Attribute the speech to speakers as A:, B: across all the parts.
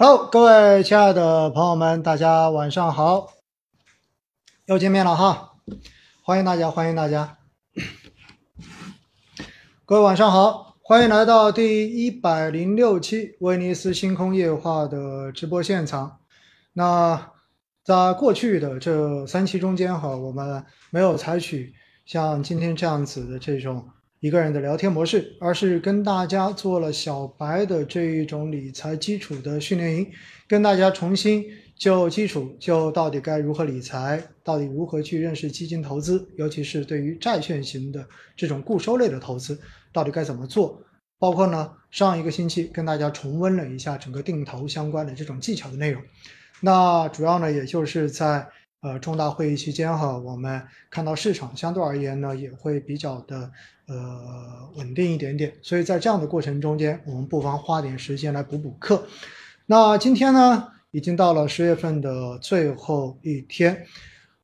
A: Hello，各位亲爱的朋友们，大家晚上好，又见面了哈，欢迎大家，欢迎大家，各位晚上好，欢迎来到第一百零六期威尼斯星空夜话的直播现场。那在过去的这三期中间哈，我们没有采取像今天这样子的这种。一个人的聊天模式，而是跟大家做了小白的这一种理财基础的训练营，跟大家重新就基础就到底该如何理财，到底如何去认识基金投资，尤其是对于债券型的这种固收类的投资，到底该怎么做？包括呢，上一个星期跟大家重温了一下整个定投相关的这种技巧的内容，那主要呢，也就是在。呃，重大会议期间哈，我们看到市场相对而言呢，也会比较的呃稳定一点点。所以在这样的过程中间，我们不妨花点时间来补补课。那今天呢，已经到了十月份的最后一天，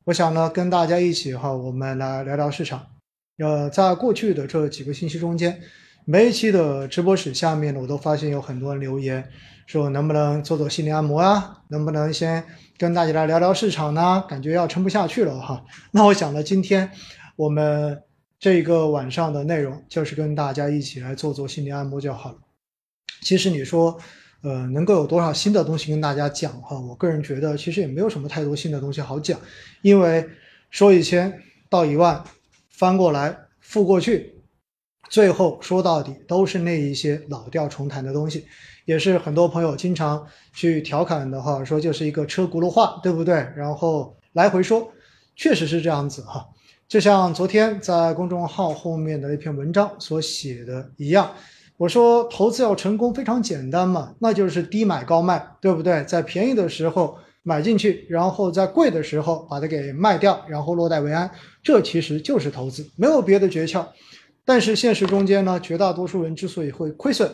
A: 我想呢，跟大家一起哈，我们来聊聊市场。呃，在过去的这几个星期中间，每一期的直播室下面呢，我都发现有很多人留言。说能不能做做心理按摩啊？能不能先跟大家来聊聊市场呢？感觉要撑不下去了哈。那我想呢，今天我们这个晚上的内容就是跟大家一起来做做心理按摩就好了。其实你说，呃，能够有多少新的东西跟大家讲哈？我个人觉得其实也没有什么太多新的东西好讲，因为说一千道一万，翻过来覆过去，最后说到底都是那一些老调重弹的东西。也是很多朋友经常去调侃的哈，说就是一个车轱辘话，对不对？然后来回说，确实是这样子哈。就像昨天在公众号后面的那篇文章所写的一样，我说投资要成功非常简单嘛，那就是低买高卖，对不对？在便宜的时候买进去，然后在贵的时候把它给卖掉，然后落袋为安，这其实就是投资，没有别的诀窍。但是现实中间呢，绝大多数人之所以会亏损。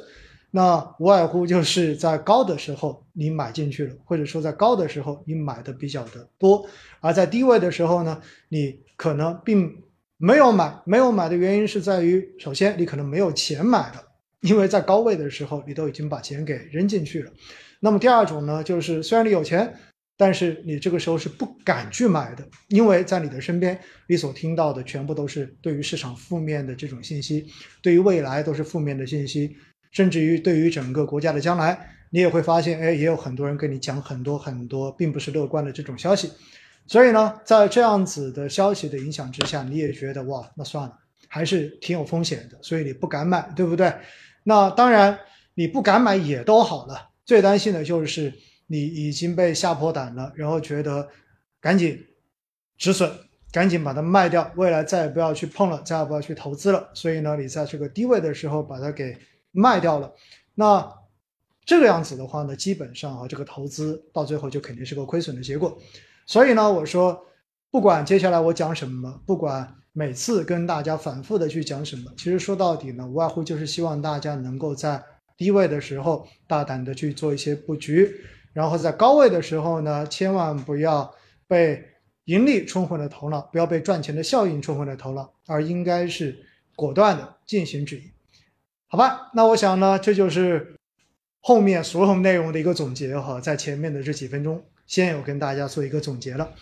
A: 那无外乎就是在高的时候你买进去了，或者说在高的时候你买的比较的多，而在低位的时候呢，你可能并没有买。没有买的原因是在于，首先你可能没有钱买了，因为在高位的时候你都已经把钱给扔进去了。那么第二种呢，就是虽然你有钱，但是你这个时候是不敢去买的，因为在你的身边你所听到的全部都是对于市场负面的这种信息，对于未来都是负面的信息。甚至于对于整个国家的将来，你也会发现，哎，也有很多人跟你讲很多很多，并不是乐观的这种消息。所以呢，在这样子的消息的影响之下，你也觉得哇，那算了，还是挺有风险的，所以你不敢买，对不对？那当然，你不敢买也都好了，最担心的就是你已经被吓破胆了，然后觉得赶紧止损，赶紧把它卖掉，未来再也不要去碰了，再也不要去投资了。所以呢，你在这个低位的时候把它给。卖掉了，那这个样子的话呢，基本上啊，这个投资到最后就肯定是个亏损的结果。所以呢，我说，不管接下来我讲什么，不管每次跟大家反复的去讲什么，其实说到底呢，无外乎就是希望大家能够在低位的时候大胆的去做一些布局，然后在高位的时候呢，千万不要被盈利冲昏了头脑，不要被赚钱的效应冲昏了头脑，而应该是果断的进行止盈。好吧，那我想呢，这就是后面所有内容的一个总结哈，在前面的这几分钟，先有跟大家做一个总结了。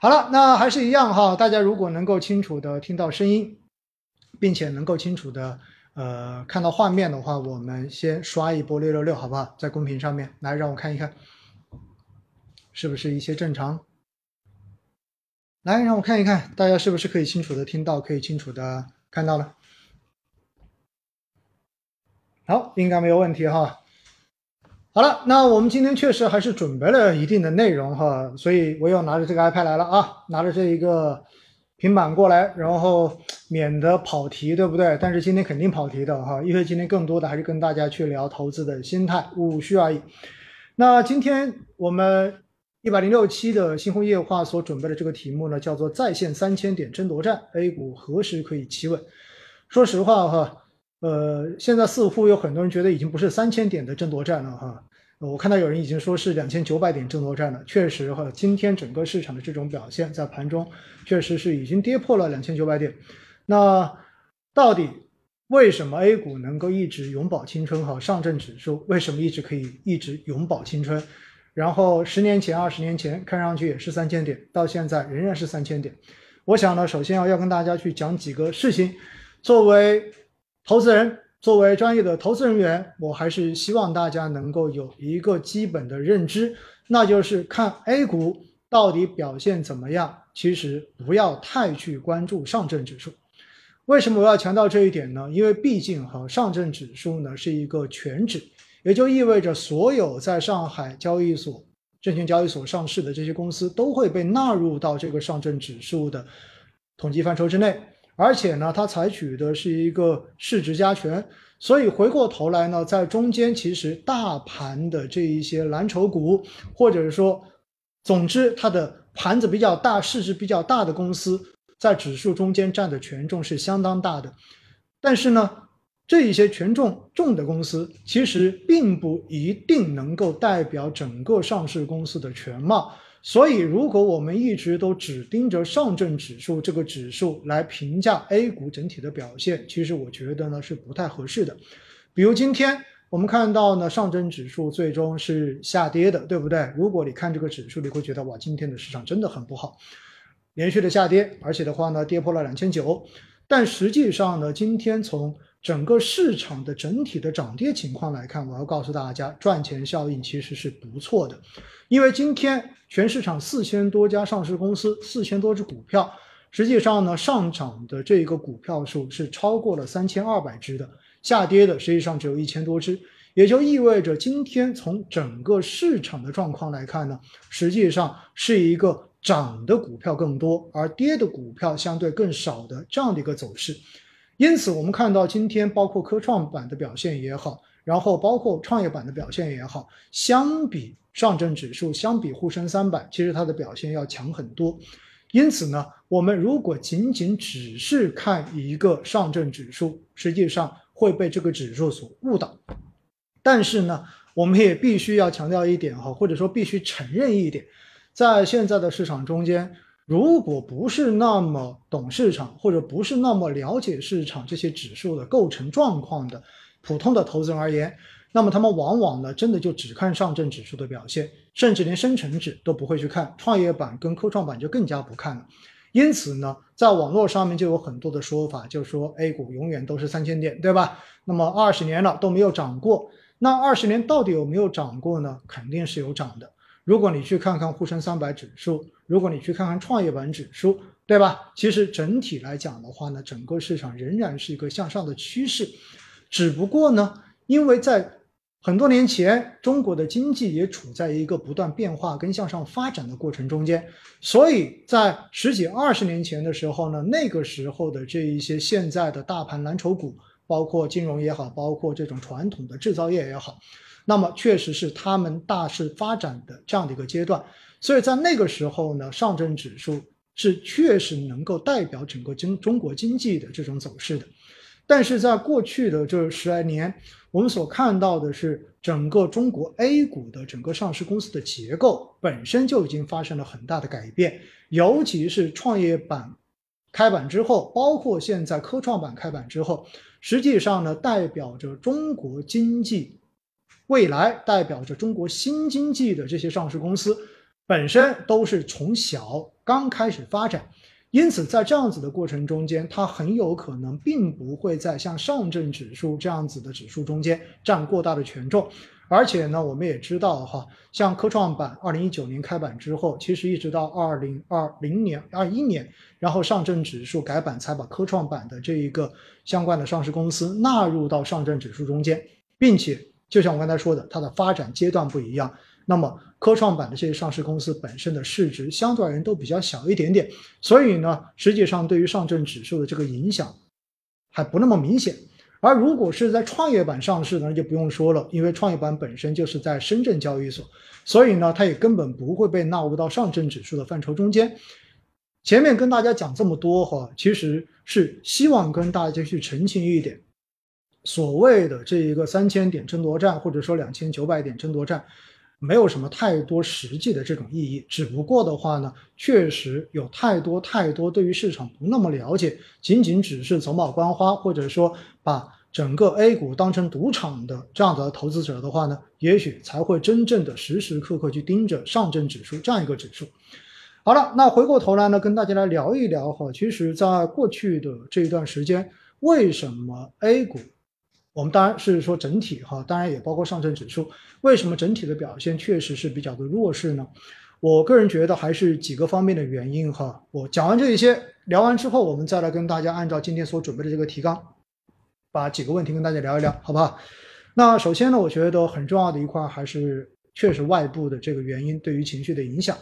A: 好了，那还是一样哈，大家如果能够清楚的听到声音，并且能够清楚的呃看到画面的话，我们先刷一波六六六，好不好？在公屏上面来让我看一看，是不是一切正常？来让我看一看，大家是不是可以清楚的听到，可以清楚的看到了？好，应该没有问题哈。好了，那我们今天确实还是准备了一定的内容哈，所以我又拿着这个 iPad 来了啊，拿着这一个平板过来，然后免得跑题，对不对？但是今天肯定跑题的哈，因为今天更多的还是跟大家去聊投资的心态、务虚而已。那今天我们一百零六期的星空夜话所准备的这个题目呢，叫做在线三千点争夺战，A 股何时可以企稳？说实话哈。呃，现在似乎有很多人觉得已经不是三千点的争夺战了哈。我看到有人已经说是两千九百点争夺战了。确实哈，今天整个市场的这种表现，在盘中确实是已经跌破了两千九百点。那到底为什么 A 股能够一直永葆青春？哈，上证指数为什么一直可以一直永葆青春？然后十年前、二十年前看上去也是三千点，到现在仍然是三千点。我想呢，首先要要跟大家去讲几个事情。作为投资人，作为专业的投资人员，我还是希望大家能够有一个基本的认知，那就是看 A 股到底表现怎么样。其实不要太去关注上证指数。为什么我要强调这一点呢？因为毕竟哈，上证指数呢是一个全指，也就意味着所有在上海交易所。证券交易所上市的这些公司都会被纳入到这个上证指数的统计范畴之内，而且呢，它采取的是一个市值加权，所以回过头来呢，在中间其实大盘的这一些蓝筹股，或者是说，总之它的盘子比较大、市值比较大的公司，在指数中间占的权重是相当大的，但是呢。这一些权重重的公司，其实并不一定能够代表整个上市公司的全貌。所以，如果我们一直都只盯着上证指数这个指数来评价 A 股整体的表现，其实我觉得呢是不太合适的。比如今天我们看到呢，上证指数最终是下跌的，对不对？如果你看这个指数，你会觉得哇，今天的市场真的很不好，连续的下跌，而且的话呢，跌破了两千九。但实际上呢，今天从整个市场的整体的涨跌情况来看，我要告诉大家，赚钱效应其实是不错的，因为今天全市场四千多家上市公司，四千多只股票，实际上呢，上涨的这个股票数是超过了三千二百只的，下跌的实际上只有一千多只，也就意味着今天从整个市场的状况来看呢，实际上是一个涨的股票更多，而跌的股票相对更少的这样的一个走势。因此，我们看到今天包括科创板的表现也好，然后包括创业板的表现也好，相比上证指数，相比沪深三百，其实它的表现要强很多。因此呢，我们如果仅仅只是看一个上证指数，实际上会被这个指数所误导。但是呢，我们也必须要强调一点哈，或者说必须承认一点，在现在的市场中间。如果不是那么懂市场，或者不是那么了解市场这些指数的构成状况的普通的投资人而言，那么他们往往呢，真的就只看上证指数的表现，甚至连深成指都不会去看，创业板跟科创板就更加不看了。因此呢，在网络上面就有很多的说法，就说 A 股永远都是三千点，对吧？那么二十年了都没有涨过，那二十年到底有没有涨过呢？肯定是有涨的。如果你去看看沪深三百指数，如果你去看看创业板指数，对吧？其实整体来讲的话呢，整个市场仍然是一个向上的趋势。只不过呢，因为在很多年前，中国的经济也处在一个不断变化跟向上发展的过程中间，所以在十几二十年前的时候呢，那个时候的这一些现在的大盘蓝筹股，包括金融也好，包括这种传统的制造业也好。那么确实是他们大势发展的这样的一个阶段，所以在那个时候呢，上证指数是确实能够代表整个经中国经济的这种走势的。但是在过去的这十来年，我们所看到的是整个中国 A 股的整个上市公司的结构本身就已经发生了很大的改变，尤其是创业板开板之后，包括现在科创板开板之后，实际上呢，代表着中国经济。未来代表着中国新经济的这些上市公司，本身都是从小刚开始发展，因此在这样子的过程中间，它很有可能并不会在像上证指数这样子的指数中间占过大的权重。而且呢，我们也知道哈，像科创板二零一九年开板之后，其实一直到二零二零年、二一年，然后上证指数改版才把科创板的这一个相关的上市公司纳入到上证指数中间，并且。就像我刚才说的，它的发展阶段不一样。那么科创板的这些上市公司本身的市值相对而言都比较小一点点，所以呢，实际上对于上证指数的这个影响还不那么明显。而如果是在创业板上市呢，就不用说了，因为创业板本身就是在深圳交易所，所以呢，它也根本不会被纳入到上证指数的范畴中间。前面跟大家讲这么多哈，其实是希望跟大家去澄清一点。所谓的这一个三千点争夺战，或者说两千九百点争夺战，没有什么太多实际的这种意义。只不过的话呢，确实有太多太多对于市场不那么了解，仅仅只是走马观花，或者说把整个 A 股当成赌场的这样的投资者的话呢，也许才会真正的时时刻刻去盯着上证指数这样一个指数。好了，那回过头来呢，跟大家来聊一聊哈。其实，在过去的这一段时间，为什么 A 股，我们当然是说整体哈，当然也包括上证指数，为什么整体的表现确实是比较的弱势呢？我个人觉得还是几个方面的原因哈。我讲完这一些，聊完之后，我们再来跟大家按照今天所准备的这个提纲，把几个问题跟大家聊一聊，好不好？那首先呢，我觉得很重要的一块还是确实外部的这个原因对于情绪的影响。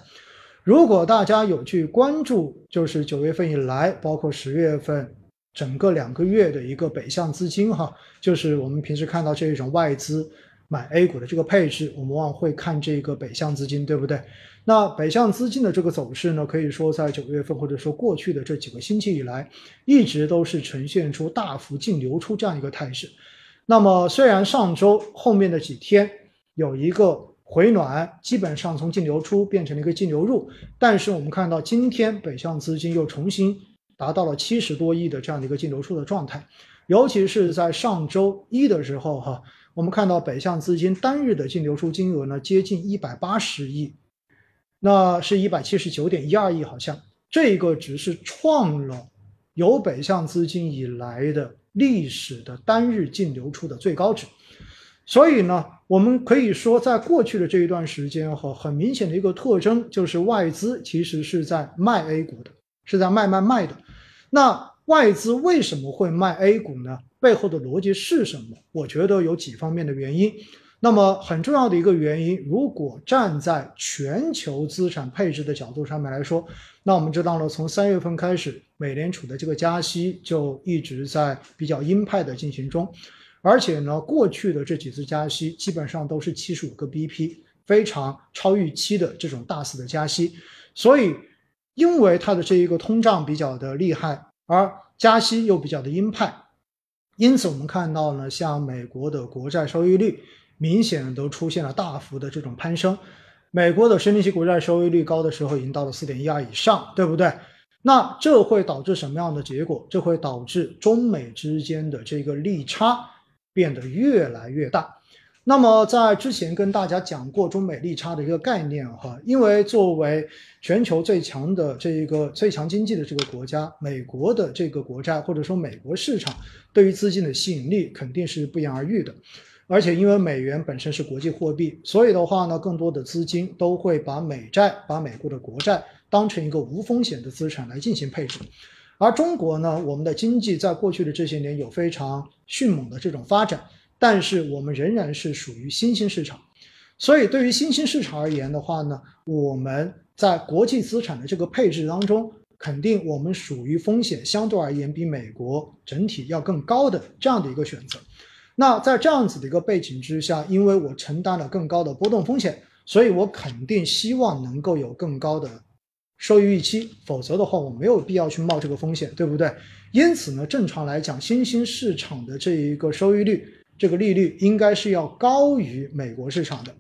A: 如果大家有去关注，就是九月份以来，包括十月份整个两个月的一个北向资金，哈，就是我们平时看到这种外资买 A 股的这个配置，我们往往会看这个北向资金，对不对？那北向资金的这个走势呢，可以说在九月份或者说过去的这几个星期以来，一直都是呈现出大幅净流出这样一个态势。那么虽然上周后面的几天有一个。回暖基本上从净流出变成了一个净流入，但是我们看到今天北向资金又重新达到了七十多亿的这样的一个净流出的状态，尤其是在上周一的时候，哈，我们看到北向资金单日的净流出金额呢接近一百八十亿，那是一百七十九点一二亿，好像这个值是创了有北向资金以来的历史的单日净流出的最高值。所以呢，我们可以说，在过去的这一段时间哈，很明显的一个特征就是外资其实是在卖 A 股的，是在卖卖卖的。那外资为什么会卖 A 股呢？背后的逻辑是什么？我觉得有几方面的原因。那么很重要的一个原因，如果站在全球资产配置的角度上面来说，那我们知道了，从三月份开始，美联储的这个加息就一直在比较鹰派的进行中。而且呢，过去的这几次加息基本上都是七十五个 BP，非常超预期的这种大肆的加息。所以，因为它的这一个通胀比较的厉害，而加息又比较的鹰派，因此我们看到呢，像美国的国债收益率明显都出现了大幅的这种攀升。美国的十年期国债收益率高的时候已经到了四点一二以上，对不对？那这会导致什么样的结果？这会导致中美之间的这个利差。变得越来越大。那么，在之前跟大家讲过中美利差的一个概念哈，因为作为全球最强的这一个最强经济的这个国家，美国的这个国债或者说美国市场对于资金的吸引力肯定是不言而喻的。而且，因为美元本身是国际货币，所以的话呢，更多的资金都会把美债、把美国的国债当成一个无风险的资产来进行配置。而中国呢，我们的经济在过去的这些年有非常迅猛的这种发展，但是我们仍然是属于新兴市场，所以对于新兴市场而言的话呢，我们在国际资产的这个配置当中，肯定我们属于风险相对而言比美国整体要更高的这样的一个选择。那在这样子的一个背景之下，因为我承担了更高的波动风险，所以我肯定希望能够有更高的。收益预期，否则的话，我没有必要去冒这个风险，对不对？因此呢，正常来讲，新兴市场的这一个收益率，这个利率应该是要高于美国市场的。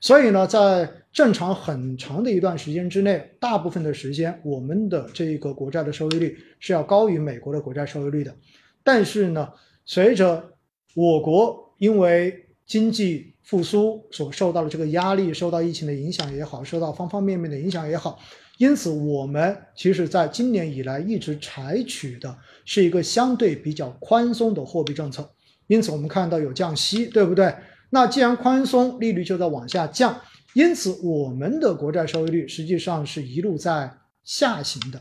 A: 所以呢，在正常很长的一段时间之内，大部分的时间，我们的这个国债的收益率是要高于美国的国债收益率的。但是呢，随着我国因为经济复苏所受到的这个压力，受到疫情的影响也好，受到方方面面的影响也好。因此，我们其实在今年以来一直采取的是一个相对比较宽松的货币政策。因此，我们看到有降息，对不对？那既然宽松，利率就在往下降。因此，我们的国债收益率实际上是一路在下行的。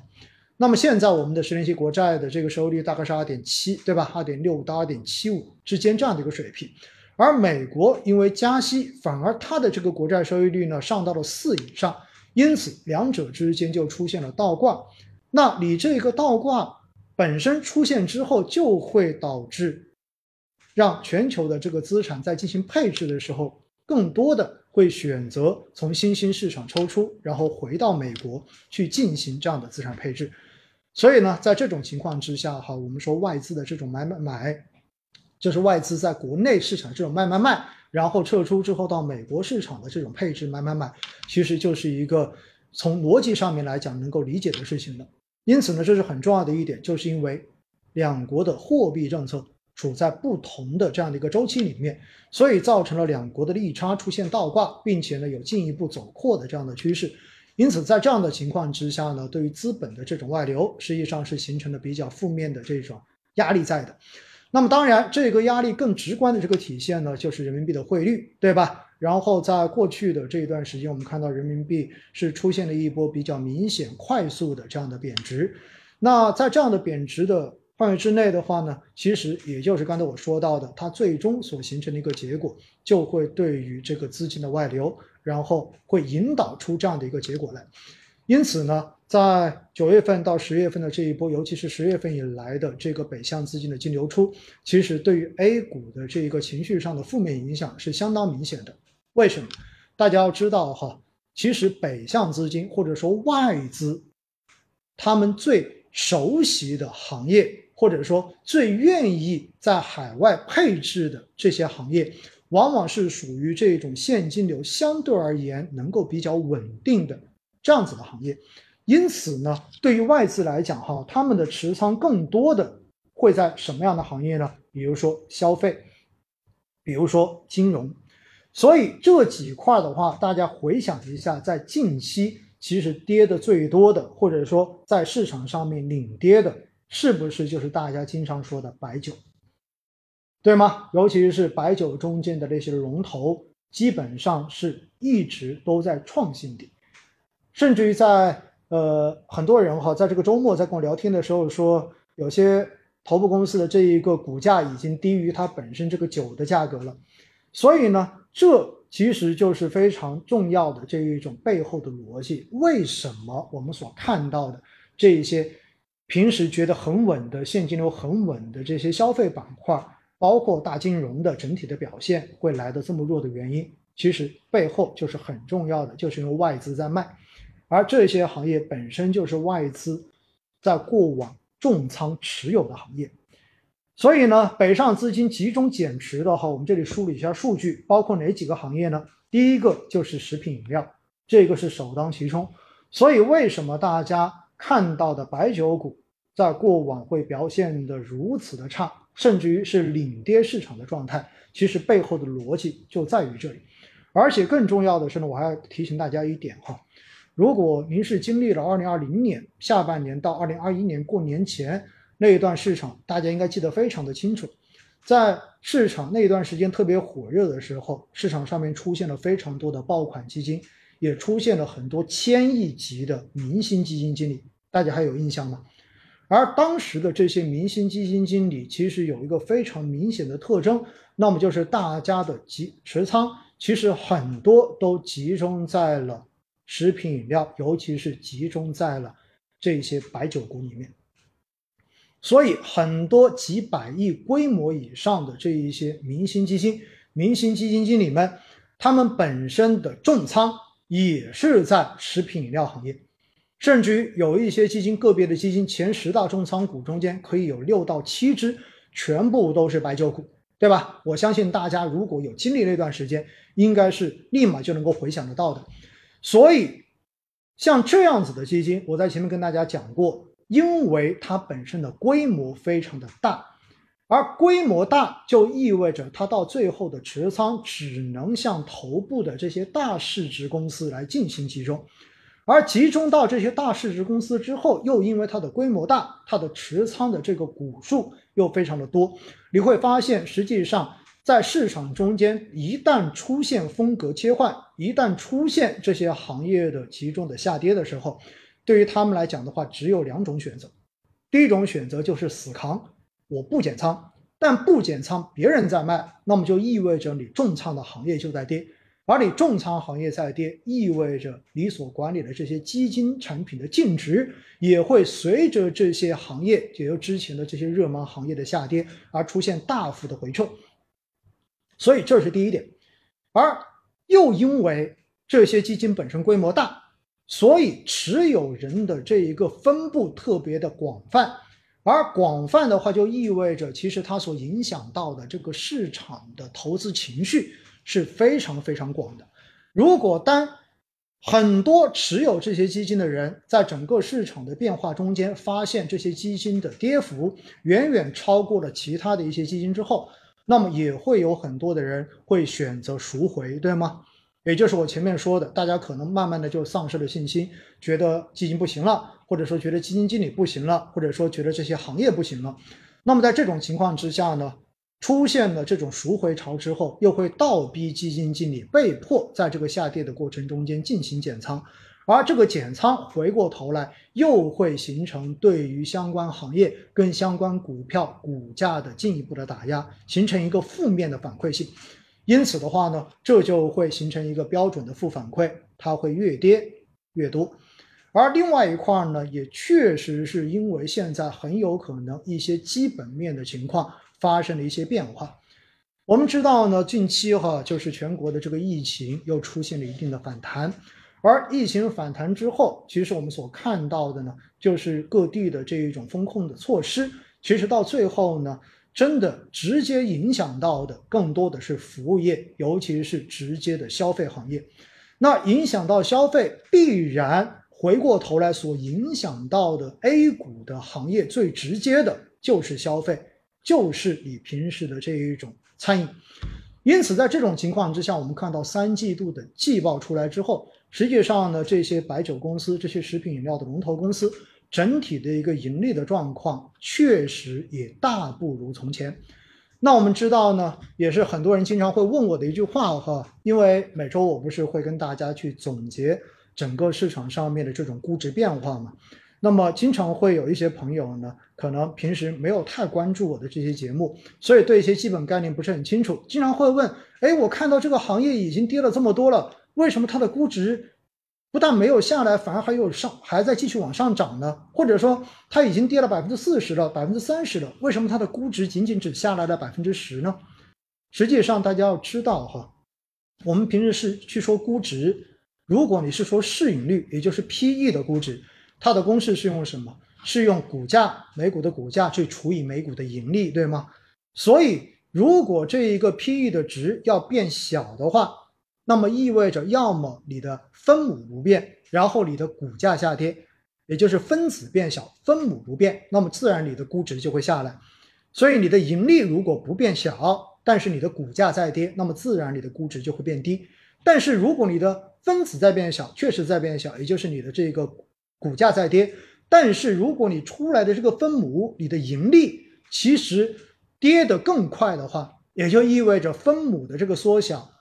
A: 那么现在我们的十年期国债的这个收益率大概是二点七，对吧？二点六五到二点七五之间这样的一个水平。而美国因为加息，反而它的这个国债收益率呢上到了四以上。因此，两者之间就出现了倒挂。那你这个倒挂本身出现之后，就会导致让全球的这个资产在进行配置的时候，更多的会选择从新兴市场抽出，然后回到美国去进行这样的资产配置。所以呢，在这种情况之下，哈，我们说外资的这种买买买，就是外资在国内市场这种卖卖卖。然后撤出之后到美国市场的这种配置买买买，其实就是一个从逻辑上面来讲能够理解的事情了。因此呢，这是很重要的一点，就是因为两国的货币政策处在不同的这样的一个周期里面，所以造成了两国的利差出现倒挂，并且呢有进一步走扩的这样的趋势。因此，在这样的情况之下呢，对于资本的这种外流，实际上是形成了比较负面的这种压力在的。那么，当然，这个压力更直观的这个体现呢，就是人民币的汇率，对吧？然后，在过去的这一段时间，我们看到人民币是出现了一波比较明显、快速的这样的贬值。那在这样的贬值的范围之内的话呢，其实也就是刚才我说到的，它最终所形成的一个结果，就会对于这个资金的外流。然后会引导出这样的一个结果来，因此呢，在九月份到十月份的这一波，尤其是十月份以来的这个北向资金的净流出，其实对于 A 股的这一个情绪上的负面影响是相当明显的。为什么？大家要知道哈，其实北向资金或者说外资，他们最熟悉的行业，或者说最愿意在海外配置的这些行业。往往是属于这种现金流相对而言能够比较稳定的这样子的行业，因此呢，对于外资来讲，哈，他们的持仓更多的会在什么样的行业呢？比如说消费，比如说金融，所以这几块的话，大家回想一下，在近期其实跌的最多的，或者说在市场上面领跌的，是不是就是大家经常说的白酒？对吗？尤其是白酒中间的那些龙头，基本上是一直都在创新低，甚至于在呃很多人哈，在这个周末在跟我聊天的时候说，有些头部公司的这一个股价已经低于它本身这个酒的价格了。所以呢，这其实就是非常重要的这一种背后的逻辑。为什么我们所看到的这一些平时觉得很稳的现金流很稳的这些消费板块？包括大金融的整体的表现会来的这么弱的原因，其实背后就是很重要的，就是因为外资在卖，而这些行业本身就是外资在过往重仓持有的行业，所以呢，北上资金集中减持的话，我们这里梳理一下数据，包括哪几个行业呢？第一个就是食品饮料，这个是首当其冲，所以为什么大家看到的白酒股在过往会表现的如此的差？甚至于是领跌市场的状态，其实背后的逻辑就在于这里。而且更重要的是呢，我还要提醒大家一点哈，如果您是经历了2020年下半年到2021年过年前那一段市场，大家应该记得非常的清楚，在市场那段时间特别火热的时候，市场上面出现了非常多的爆款基金，也出现了很多千亿级的明星基金经理，大家还有印象吗？而当时的这些明星基金经理其实有一个非常明显的特征，那么就是大家的集持仓其实很多都集中在了食品饮料，尤其是集中在了这些白酒股里面。所以很多几百亿规模以上的这一些明星基金、明星基金经理们，他们本身的重仓也是在食品饮料行业。甚至于有一些基金，个别的基金前十大重仓股中间可以有六到七只，全部都是白酒股，对吧？我相信大家如果有经历那段时间，应该是立马就能够回想得到的。所以，像这样子的基金，我在前面跟大家讲过，因为它本身的规模非常的大，而规模大就意味着它到最后的持仓只能向头部的这些大市值公司来进行集中。而集中到这些大市值公司之后，又因为它的规模大，它的持仓的这个股数又非常的多，你会发现，实际上在市场中间，一旦出现风格切换，一旦出现这些行业的集中的下跌的时候，对于他们来讲的话，只有两种选择。第一种选择就是死扛，我不减仓，但不减仓，别人在卖，那么就意味着你重仓的行业就在跌。而你重仓行业在跌，意味着你所管理的这些基金产品的净值也会随着这些行业，也就之前的这些热门行业的下跌而出现大幅的回撤。所以这是第一点。而又因为这些基金本身规模大，所以持有人的这一个分布特别的广泛。而广泛的话，就意味着其实它所影响到的这个市场的投资情绪。是非常非常广的。如果当很多持有这些基金的人在整个市场的变化中间发现这些基金的跌幅远远超过了其他的一些基金之后，那么也会有很多的人会选择赎回，对吗？也就是我前面说的，大家可能慢慢的就丧失了信心，觉得基金不行了，或者说觉得基金经理不行了，或者说觉得这些行业不行了。那么在这种情况之下呢，出现了这种赎回潮之后，又会倒逼基金经理被迫在这个下跌的过程中间进行减仓，而这个减仓回过头来又会形成对于相关行业跟相关股票股价的进一步的打压，形成一个负面的反馈性。因此的话呢，这就会形成一个标准的负反馈，它会越跌越多。而另外一块呢，也确实是因为现在很有可能一些基本面的情况发生了一些变化。我们知道呢，近期哈就是全国的这个疫情又出现了一定的反弹，而疫情反弹之后，其实我们所看到的呢，就是各地的这一种风控的措施，其实到最后呢。真的直接影响到的更多的是服务业，尤其是直接的消费行业。那影响到消费，必然回过头来所影响到的 A 股的行业，最直接的就是消费，就是你平时的这一种餐饮。因此，在这种情况之下，我们看到三季度的季报出来之后，实际上呢，这些白酒公司、这些食品饮料的龙头公司。整体的一个盈利的状况确实也大不如从前。那我们知道呢，也是很多人经常会问我的一句话哈，因为每周我不是会跟大家去总结整个市场上面的这种估值变化嘛。那么经常会有一些朋友呢，可能平时没有太关注我的这些节目，所以对一些基本概念不是很清楚，经常会问：哎，我看到这个行业已经跌了这么多了，为什么它的估值？不但没有下来，反而还有上，还在继续往上涨呢。或者说，它已经跌了百分之四十了，百分之三十了，为什么它的估值仅仅只下来了百分之十呢？实际上，大家要知道哈，我们平时是去说估值，如果你是说市盈率，也就是 P/E 的估值，它的公式是用什么？是用股价每股的股价去除以每股的盈利，对吗？所以，如果这一个 P/E 的值要变小的话，那么意味着，要么你的分母不变，然后你的股价下跌，也就是分子变小，分母不变，那么自然你的估值就会下来。所以你的盈利如果不变小，但是你的股价在跌，那么自然你的估值就会变低。但是如果你的分子在变小，确实在变小，也就是你的这个股价在跌，但是如果你出来的这个分母，你的盈利其实跌得更快的话，也就意味着分母的这个缩小。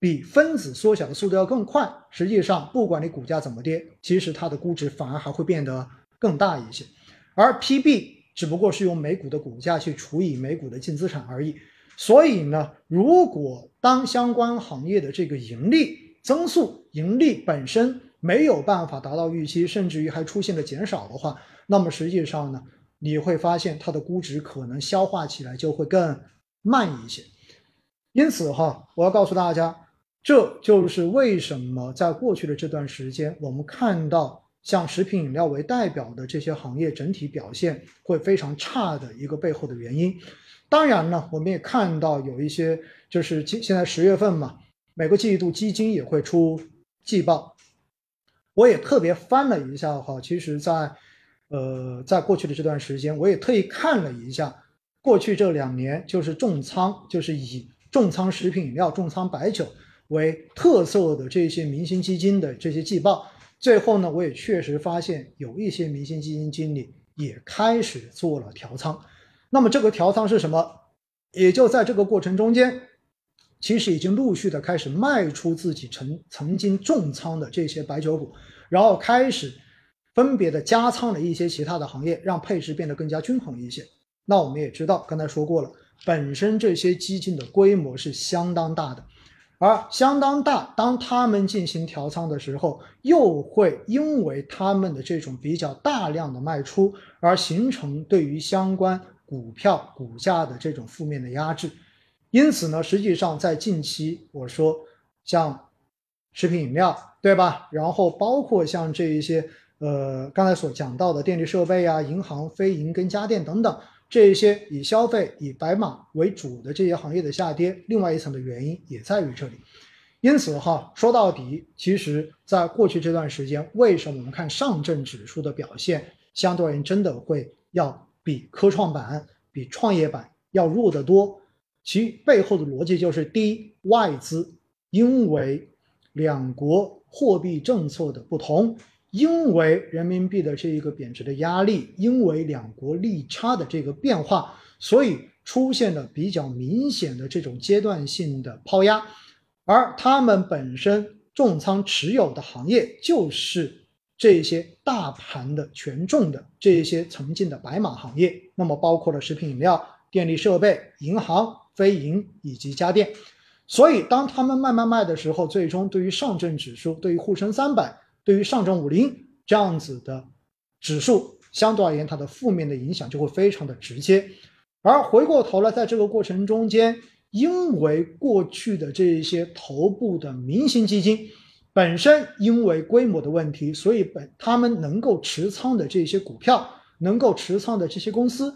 A: 比分子缩小的速度要更快。实际上，不管你股价怎么跌，其实它的估值反而还会变得更大一些。而 P/B 只不过是用每股的股价去除以每股的净资产而已。所以呢，如果当相关行业的这个盈利增速、盈利本身没有办法达到预期，甚至于还出现了减少的话，那么实际上呢，你会发现它的估值可能消化起来就会更慢一些。因此哈，我要告诉大家。这就是为什么在过去的这段时间，我们看到像食品饮料为代表的这些行业整体表现会非常差的一个背后的原因。当然呢，我们也看到有一些，就是今现在十月份嘛，每个季度基金也会出季报。我也特别翻了一下哈，其实，在呃，在过去的这段时间，我也特意看了一下过去这两年，就是重仓，就是以重仓食品饮料、重仓白酒。为特色的这些明星基金的这些季报，最后呢，我也确实发现有一些明星基金经理也开始做了调仓。那么这个调仓是什么？也就在这个过程中间，其实已经陆续的开始卖出自己曾曾经重仓的这些白酒股，然后开始分别的加仓了一些其他的行业，让配置变得更加均衡一些。那我们也知道，刚才说过了，本身这些基金的规模是相当大的。而相当大，当他们进行调仓的时候，又会因为他们的这种比较大量的卖出，而形成对于相关股票股价的这种负面的压制。因此呢，实际上在近期，我说像食品饮料，对吧？然后包括像这一些，呃，刚才所讲到的电力设备啊、银行、非银跟家电等等，这一些以消费、以白马为主的这些行业的下跌，另外一层的原因也在于这里。因此哈，说到底，其实在过去这段时间，为什么我们看上证指数的表现相对而言真的会要比科创板、比创业板要弱得多？其背后的逻辑就是：第一，外资因为两国货币政策的不同，因为人民币的这一个贬值的压力，因为两国利差的这个变化，所以出现了比较明显的这种阶段性的抛压。而他们本身重仓持有的行业，就是这些大盘的权重的这些曾经的白马行业，那么包括了食品饮料、电力设备、银行、非银以及家电。所以，当他们卖卖卖的时候，最终对于上证指数、对于沪深三百、对于上证五零这样子的指数，相对而言，它的负面的影响就会非常的直接。而回过头来，在这个过程中间，因为过去的这一些头部的明星基金本身因为规模的问题，所以本他们能够持仓的这些股票，能够持仓的这些公司，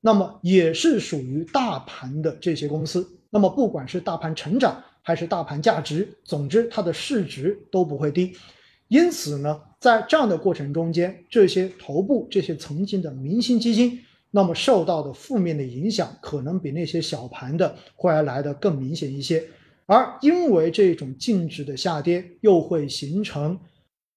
A: 那么也是属于大盘的这些公司。那么不管是大盘成长还是大盘价值，总之它的市值都不会低。因此呢，在这样的过程中间，这些头部这些曾经的明星基金。那么受到的负面的影响可能比那些小盘的会来的更明显一些，而因为这种净值的下跌，又会形成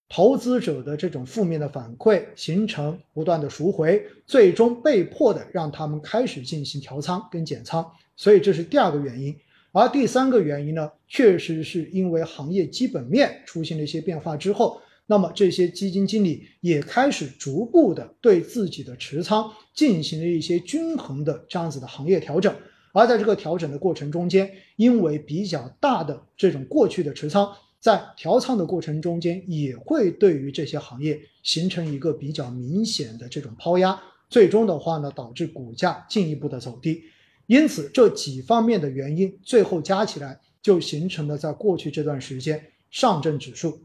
A: 投资者的这种负面的反馈，形成不断的赎回，最终被迫的让他们开始进行调仓跟减仓，所以这是第二个原因。而第三个原因呢，确实是因为行业基本面出现了一些变化之后。那么这些基金经理也开始逐步的对自己的持仓进行了一些均衡的这样子的行业调整，而在这个调整的过程中间，因为比较大的这种过去的持仓，在调仓的过程中间，也会对于这些行业形成一个比较明显的这种抛压，最终的话呢，导致股价进一步的走低。因此这几方面的原因，最后加起来就形成了在过去这段时间上证指数。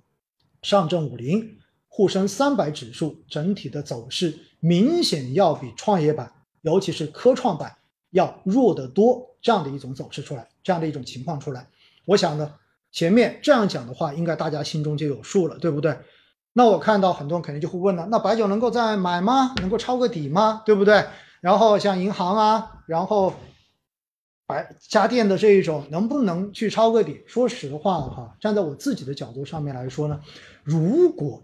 A: 上证五零、沪深三百指数整体的走势明显要比创业板，尤其是科创板要弱得多，这样的一种走势出来，这样的一种情况出来。我想呢，前面这样讲的话，应该大家心中就有数了，对不对？那我看到很多人肯定就会问了，那白酒能够再买吗？能够抄个底吗？对不对？然后像银行啊，然后。白家电的这一种能不能去抄个底？说实话哈，站在我自己的角度上面来说呢，如果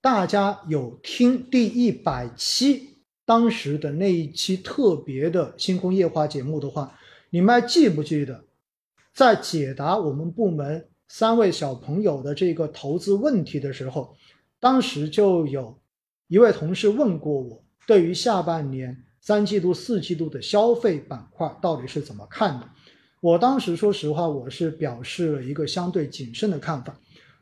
A: 大家有听第一百期当时的那一期特别的星空夜话节目的话，你们还记不记得，在解答我们部门三位小朋友的这个投资问题的时候，当时就有一位同事问过我，对于下半年。三季度、四季度的消费板块到底是怎么看的？我当时说实话，我是表示了一个相对谨慎的看法。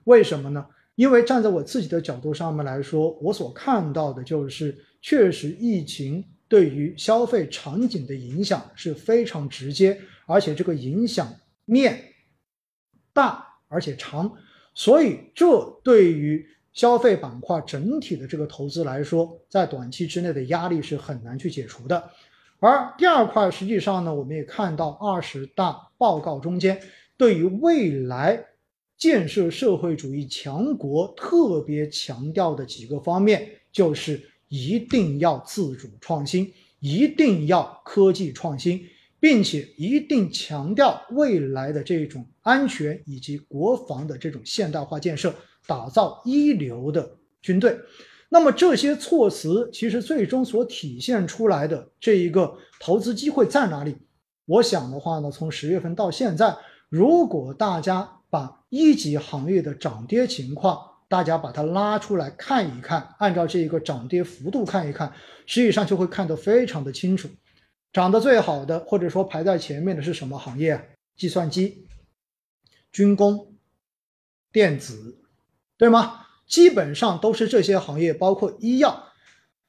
A: 为什么呢？因为站在我自己的角度上面来说，我所看到的就是，确实疫情对于消费场景的影响是非常直接，而且这个影响面大而且长，所以这对于。消费板块整体的这个投资来说，在短期之内的压力是很难去解除的。而第二块，实际上呢，我们也看到二十大报告中间对于未来建设社会主义强国特别强调的几个方面，就是一定要自主创新，一定要科技创新，并且一定强调未来的这种安全以及国防的这种现代化建设。打造一流的军队，那么这些措辞其实最终所体现出来的这一个投资机会在哪里？我想的话呢，从十月份到现在，如果大家把一级行业的涨跌情况，大家把它拉出来看一看，按照这一个涨跌幅度看一看，实际上就会看得非常的清楚。涨得最好的，或者说排在前面的是什么行业？计算机、军工、电子。对吗？基本上都是这些行业，包括医药。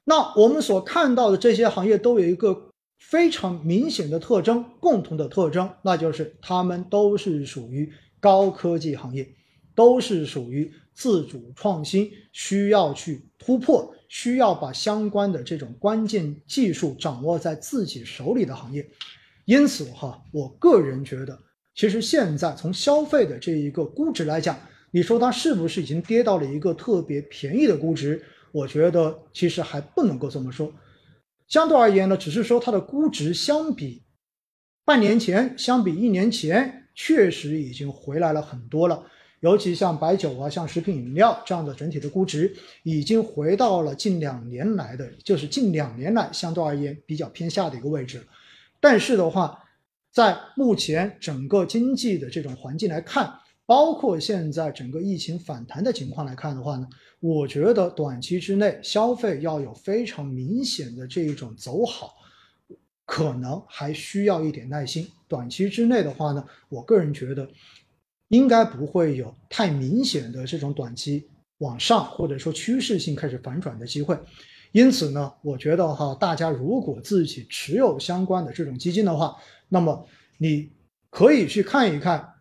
A: 那我们所看到的这些行业都有一个非常明显的特征，共同的特征，那就是他们都是属于高科技行业，都是属于自主创新，需要去突破，需要把相关的这种关键技术掌握在自己手里的行业。因此哈，我个人觉得，其实现在从消费的这一个估值来讲，你说它是不是已经跌到了一个特别便宜的估值？我觉得其实还不能够这么说。相对而言呢，只是说它的估值相比半年前、相比一年前，确实已经回来了很多了。尤其像白酒啊、像食品饮料这样的整体的估值，已经回到了近两年来的，就是近两年来相对而言比较偏下的一个位置。但是的话，在目前整个经济的这种环境来看，包括现在整个疫情反弹的情况来看的话呢，我觉得短期之内消费要有非常明显的这一种走好，可能还需要一点耐心。短期之内的话呢，我个人觉得应该不会有太明显的这种短期往上或者说趋势性开始反转的机会。因此呢，我觉得哈，大家如果自己持有相关的这种基金的话，那么你可以去看一看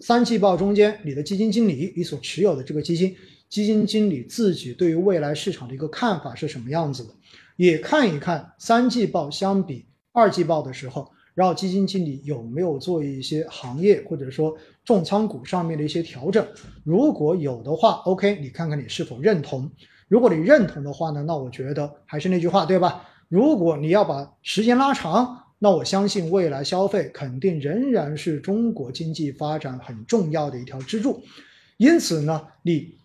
A: 三季报中间你的基金经理你所持有的这个基金，基金经理自己对于未来市场的一个看法是什么样子的，也看一看三季报相比二季报的时候，然后基金经理有没有做一些行业或者说重仓股上面的一些调整，如果有的话，OK，你看看你是否认同。如果你认同的话呢，那我觉得还是那句话，对吧？如果你要把时间拉长，那我相信未来消费肯定仍然是中国经济发展很重要的一条支柱。因此呢，你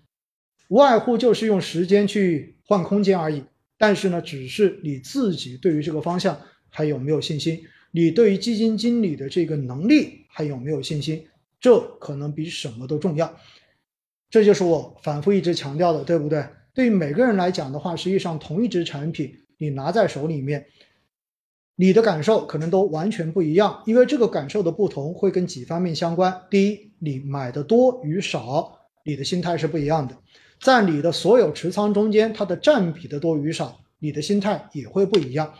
A: 无外乎就是用时间去换空间而已。但是呢，只是你自己对于这个方向还有没有信心？你对于基金经理的这个能力还有没有信心？这可能比什么都重要。这就是我反复一直强调的，对不对？对于每个人来讲的话，实际上同一只产品你拿在手里面，你的感受可能都完全不一样，因为这个感受的不同会跟几方面相关。第一，你买的多与少，你的心态是不一样的，在你的所有持仓中间，它的占比的多与少，你的心态也会不一样。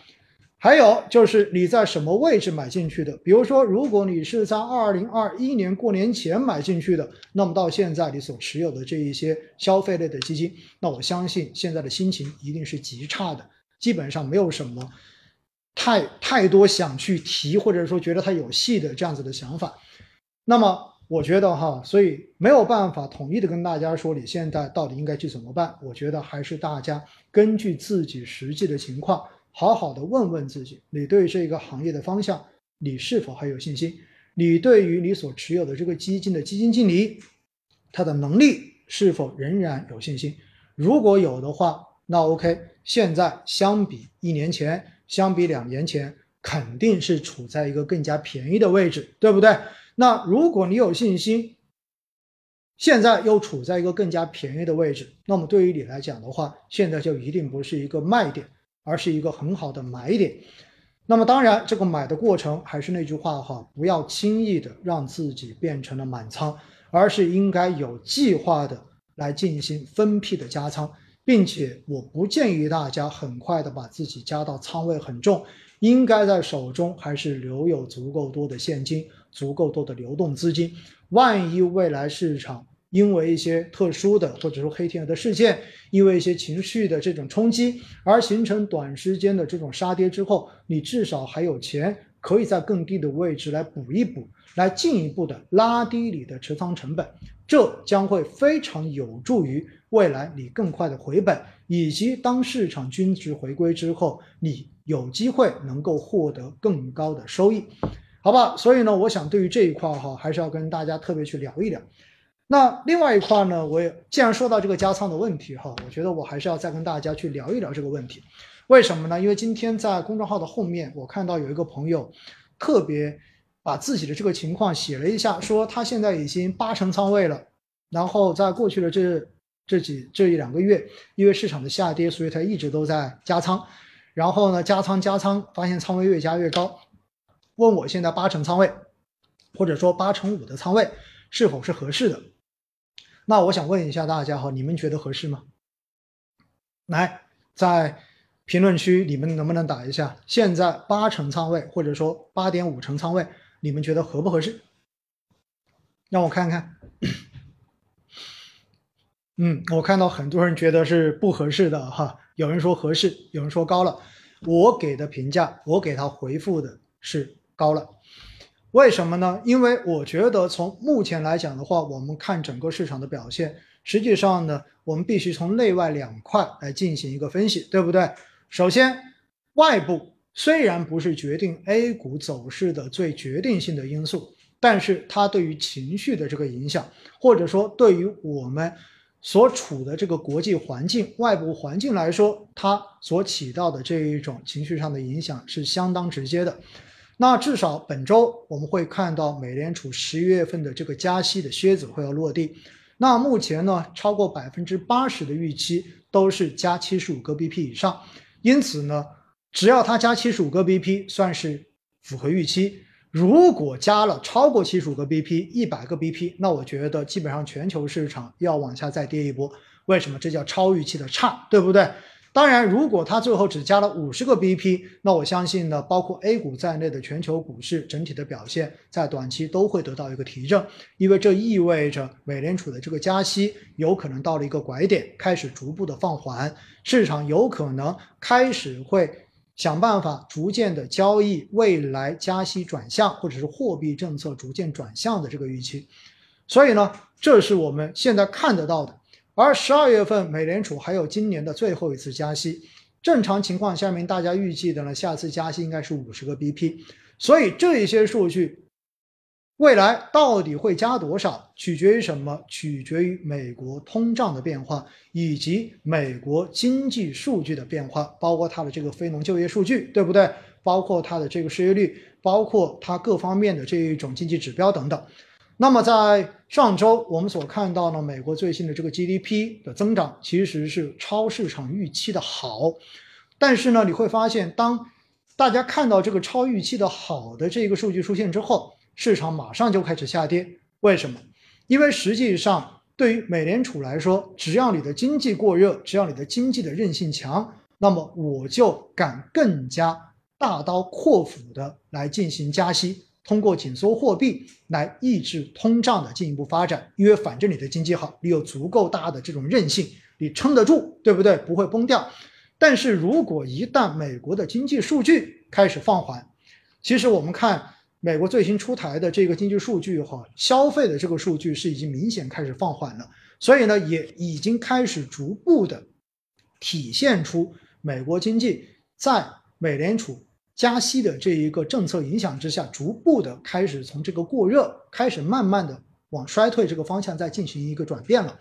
A: 还有就是你在什么位置买进去的？比如说，如果你是在二零二一年过年前买进去的，那么到现在你所持有的这一些消费类的基金，那我相信现在的心情一定是极差的，基本上没有什么太太多想去提或者说觉得它有戏的这样子的想法。那么我觉得哈，所以没有办法统一的跟大家说你现在到底应该去怎么办。我觉得还是大家根据自己实际的情况。好好的问问自己，你对这个行业的方向，你是否还有信心？你对于你所持有的这个基金的基金经理，他的能力是否仍然有信心？如果有的话，那 OK，现在相比一年前，相比两年前，肯定是处在一个更加便宜的位置，对不对？那如果你有信心，现在又处在一个更加便宜的位置，那么对于你来讲的话，现在就一定不是一个卖点。而是一个很好的买点，那么当然，这个买的过程还是那句话哈，不要轻易的让自己变成了满仓，而是应该有计划的来进行分批的加仓，并且我不建议大家很快的把自己加到仓位很重，应该在手中还是留有足够多的现金，足够多的流动资金，万一未来市场。因为一些特殊的或者说黑天鹅的事件，因为一些情绪的这种冲击而形成短时间的这种杀跌之后，你至少还有钱可以在更低的位置来补一补，来进一步的拉低你的持仓成本，这将会非常有助于未来你更快的回本，以及当市场均值回归之后，你有机会能够获得更高的收益，好吧？所以呢，我想对于这一块哈，还是要跟大家特别去聊一聊。那另外一块呢，我也既然说到这个加仓的问题哈，我觉得我还是要再跟大家去聊一聊这个问题。为什么呢？因为今天在公众号的后面，我看到有一个朋友特别把自己的这个情况写了一下，说他现在已经八成仓位了，然后在过去的这这几这一两个月，因为市场的下跌，所以他一直都在加仓，然后呢加仓加仓，发现仓位越加越高，问我现在八成仓位，或者说八成五的仓位是否是合适的？那我想问一下大家哈，你们觉得合适吗？来，在评论区你们能不能打一下？现在八成仓位或者说八点五成仓位，你们觉得合不合适？让我看看。嗯，我看到很多人觉得是不合适的哈，有人说合适，有人说高了。我给的评价，我给他回复的是高了。为什么呢？因为我觉得从目前来讲的话，我们看整个市场的表现，实际上呢，我们必须从内外两块来进行一个分析，对不对？首先，外部虽然不是决定 A 股走势的最决定性的因素，但是它对于情绪的这个影响，或者说对于我们。所处的这个国际环境、外部环境来说，它所起到的这一种情绪上的影响是相当直接的。那至少本周我们会看到美联储十一月份的这个加息的靴子会要落地。那目前呢，超过百分之八十的预期都是加七十五个 BP 以上，因此呢，只要它加七十五个 BP，算是符合预期。如果加了超过七十五个 BP、一百个 BP，那我觉得基本上全球市场要往下再跌一波。为什么？这叫超预期的差，对不对？当然，如果它最后只加了五十个 BP，那我相信呢，包括 A 股在内的全球股市整体的表现在短期都会得到一个提振，因为这意味着美联储的这个加息有可能到了一个拐点，开始逐步的放缓，市场有可能开始会。想办法逐渐的交易未来加息转向，或者是货币政策逐渐转向的这个预期，所以呢，这是我们现在看得到的。而十二月份美联储还有今年的最后一次加息，正常情况下面大家预计的呢，下次加息应该是五十个 BP，所以这一些数据。未来到底会加多少，取决于什么？取决于美国通胀的变化以及美国经济数据的变化，包括它的这个非农就业数据，对不对？包括它的这个失业率，包括它各方面的这一种经济指标等等。那么在上周我们所看到呢，美国最新的这个 GDP 的增长其实是超市场预期的好，但是呢，你会发现，当大家看到这个超预期的好的这个数据出现之后，市场马上就开始下跌，为什么？因为实际上对于美联储来说，只要你的经济过热，只要你的经济的韧性强，那么我就敢更加大刀阔斧的来进行加息，通过紧缩货币来抑制通胀的进一步发展。因为反正你的经济好，你有足够大的这种韧性，你撑得住，对不对？不会崩掉。但是如果一旦美国的经济数据开始放缓，其实我们看。美国最新出台的这个经济数据哈，消费的这个数据是已经明显开始放缓了，所以呢，也已经开始逐步的体现出美国经济在美联储加息的这一个政策影响之下，逐步的开始从这个过热开始慢慢的往衰退这个方向在进行一个转变了。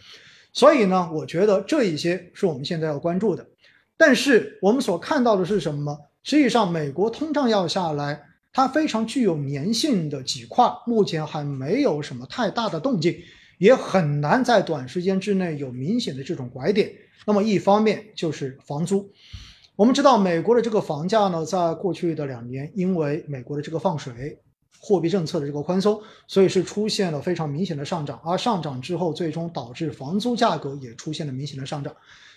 A: 所以呢，我觉得这一些是我们现在要关注的。但是我们所看到的是什么？实际上，美国通胀要下来。它非常具有粘性的几块，目前还没有什么太大的动静，也很难在短时间之内有明显的这种拐点。那么一方面就是房租，我们知道美国的这个房价呢，在过去的两年，因为美国的这个放水、货币政策的这个宽松，所以是出现了非常明显的上涨，而上涨之后，最终导致房租价格也出现了明显的上涨。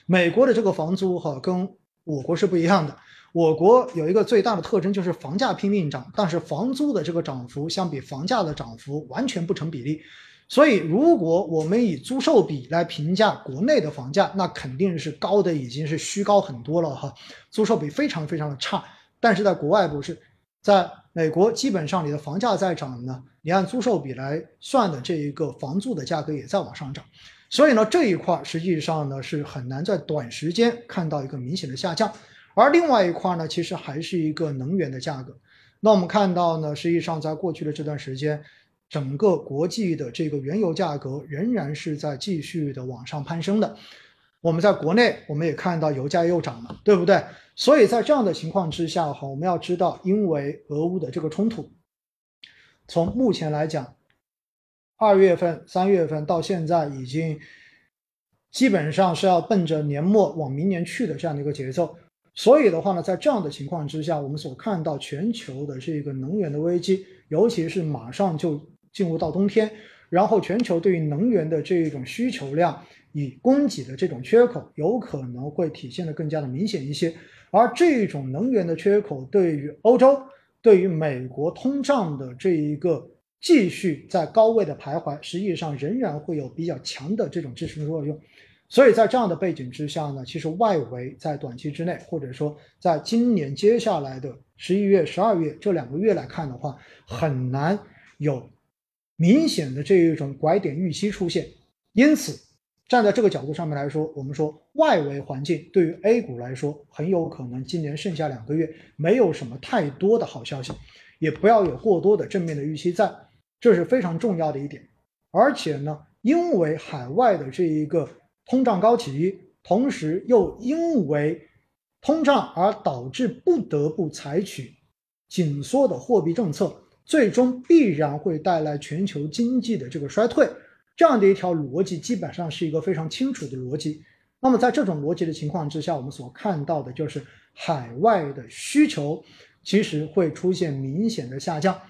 A: 美国的这个房租哈，跟我国是不一样的。我国有一个最大的特征就是房价拼命涨，但是房租的这个涨幅相比房价的涨幅完全不成比例。所以，如果我们以租售比来评价国内的房价，那肯定是高的已经是虚高很多了哈，租售比非常非常的差。但是在国外不是，在美国基本上你的房价在涨呢，你按租售比来算的这一个房租的价格也在往上涨。所以呢，这一块实际上呢是很难在短时间看到一个明显的下降。而另外一块呢，其实还是一个能源的价格。那我们看到呢，实际上在过去的这段时间，整个国际的这个原油价格仍然是在继续的往上攀升的。我们在国内，我们也看到油价又涨了，对不对？所以在这样的情况之下哈，我们要知道，因为俄乌的这个冲突，从目前来讲，二月份、三月份到现在，已经基本上是要奔着年末往明年去的这样的一个节奏。所以的话呢，在这样的情况之下，我们所看到全球的这个能源的危机，尤其是马上就进入到冬天，然后全球对于能源的这一种需求量与供给的这种缺口，有可能会体现的更加的明显一些。而这种能源的缺口，对于欧洲、对于美国通胀的这一个继续在高位的徘徊，实际上仍然会有比较强的这种支撑作用。所以在这样的背景之下呢，其实外围在短期之内，或者说在今年接下来的十一月、十二月这两个月来看的话，很难有明显的这一种拐点预期出现。因此，站在这个角度上面来说，我们说外围环境对于 A 股来说，很有可能今年剩下两个月没有什么太多的好消息，也不要有过多的正面的预期在，这是非常重要的一点。而且呢，因为海外的这一个。通胀高企，同时又因为通胀而导致不得不采取紧缩的货币政策，最终必然会带来全球经济的这个衰退。这样的一条逻辑基本上是一个非常清楚的逻辑。那么在这种逻辑的情况之下，我们所看到的就是海外的需求其实会出现明显的下降，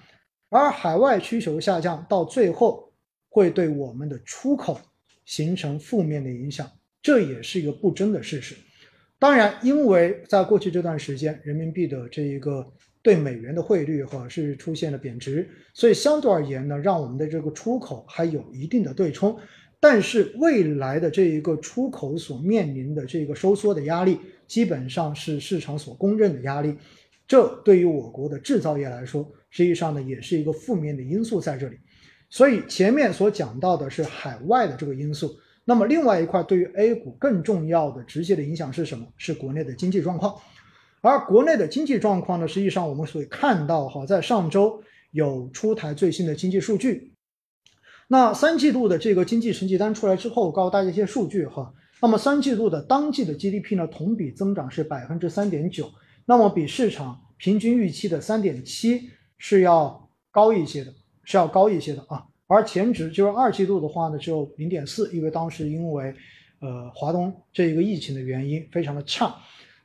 A: 而海外需求下降到最后会对我们的出口。形成负面的影响，这也是一个不争的事实。当然，因为在过去这段时间，人民币的这一个对美元的汇率哈是出现了贬值，所以相对而言呢，让我们的这个出口还有一定的对冲。但是未来的这一个出口所面临的这个收缩的压力，基本上是市场所公认的压力。这对于我国的制造业来说，实际上呢也是一个负面的因素在这里。所以前面所讲到的是海外的这个因素，那么另外一块对于 A 股更重要的直接的影响是什么？是国内的经济状况。而国内的经济状况呢，实际上我们所看到哈，在上周有出台最新的经济数据，那三季度的这个经济成绩单出来之后，告诉大家一些数据哈。那么三季度的当季的 GDP 呢，同比增长是百分之三点九，那么比市场平均预期的三点七是要高一些的。是要高一些的啊，而前值就是二季度的话呢，只有零点四，因为当时因为，呃，华东这一个疫情的原因非常的差。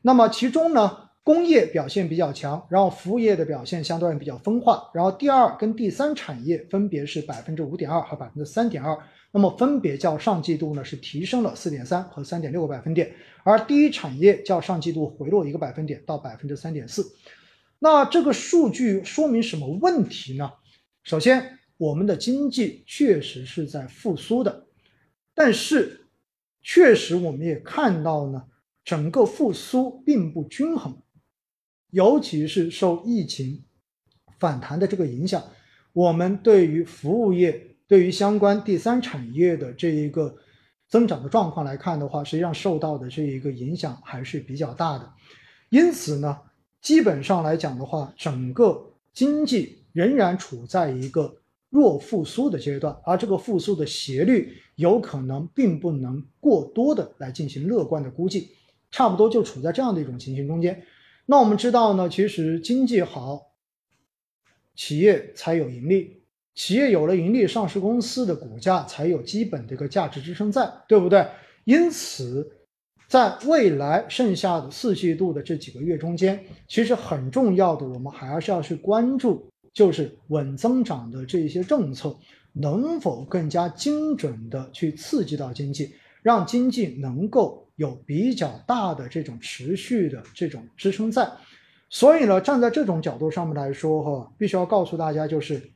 A: 那么其中呢，工业表现比较强，然后服务业的表现相对比较分化，然后第二跟第三产业分别是百分之五点二和百分之三点二，那么分别较上季度呢是提升了四点三和三点六个百分点，而第一产业较上季度回落一个百分点到百分之三点四。那这个数据说明什么问题呢？首先，我们的经济确实是在复苏的，但是确实我们也看到呢，整个复苏并不均衡，尤其是受疫情反弹的这个影响，我们对于服务业、对于相关第三产业的这一个增长的状况来看的话，实际上受到的这一个影响还是比较大的。因此呢，基本上来讲的话，整个经济。仍然处在一个弱复苏的阶段，而这个复苏的斜率有可能并不能过多的来进行乐观的估计，差不多就处在这样的一种情形中间。那我们知道呢，其实经济好，企业才有盈利，企业有了盈利，上市公司的股价才有基本的一个价值支撑在，对不对？因此，在未来剩下的四季度的这几个月中间，其实很重要的，我们还是要去关注。就是稳增长的这些政策能否更加精准的去刺激到经济，让经济能够有比较大的这种持续的这种支撑在。所以呢，站在这种角度上面来说，哈，必须要告诉大家，就是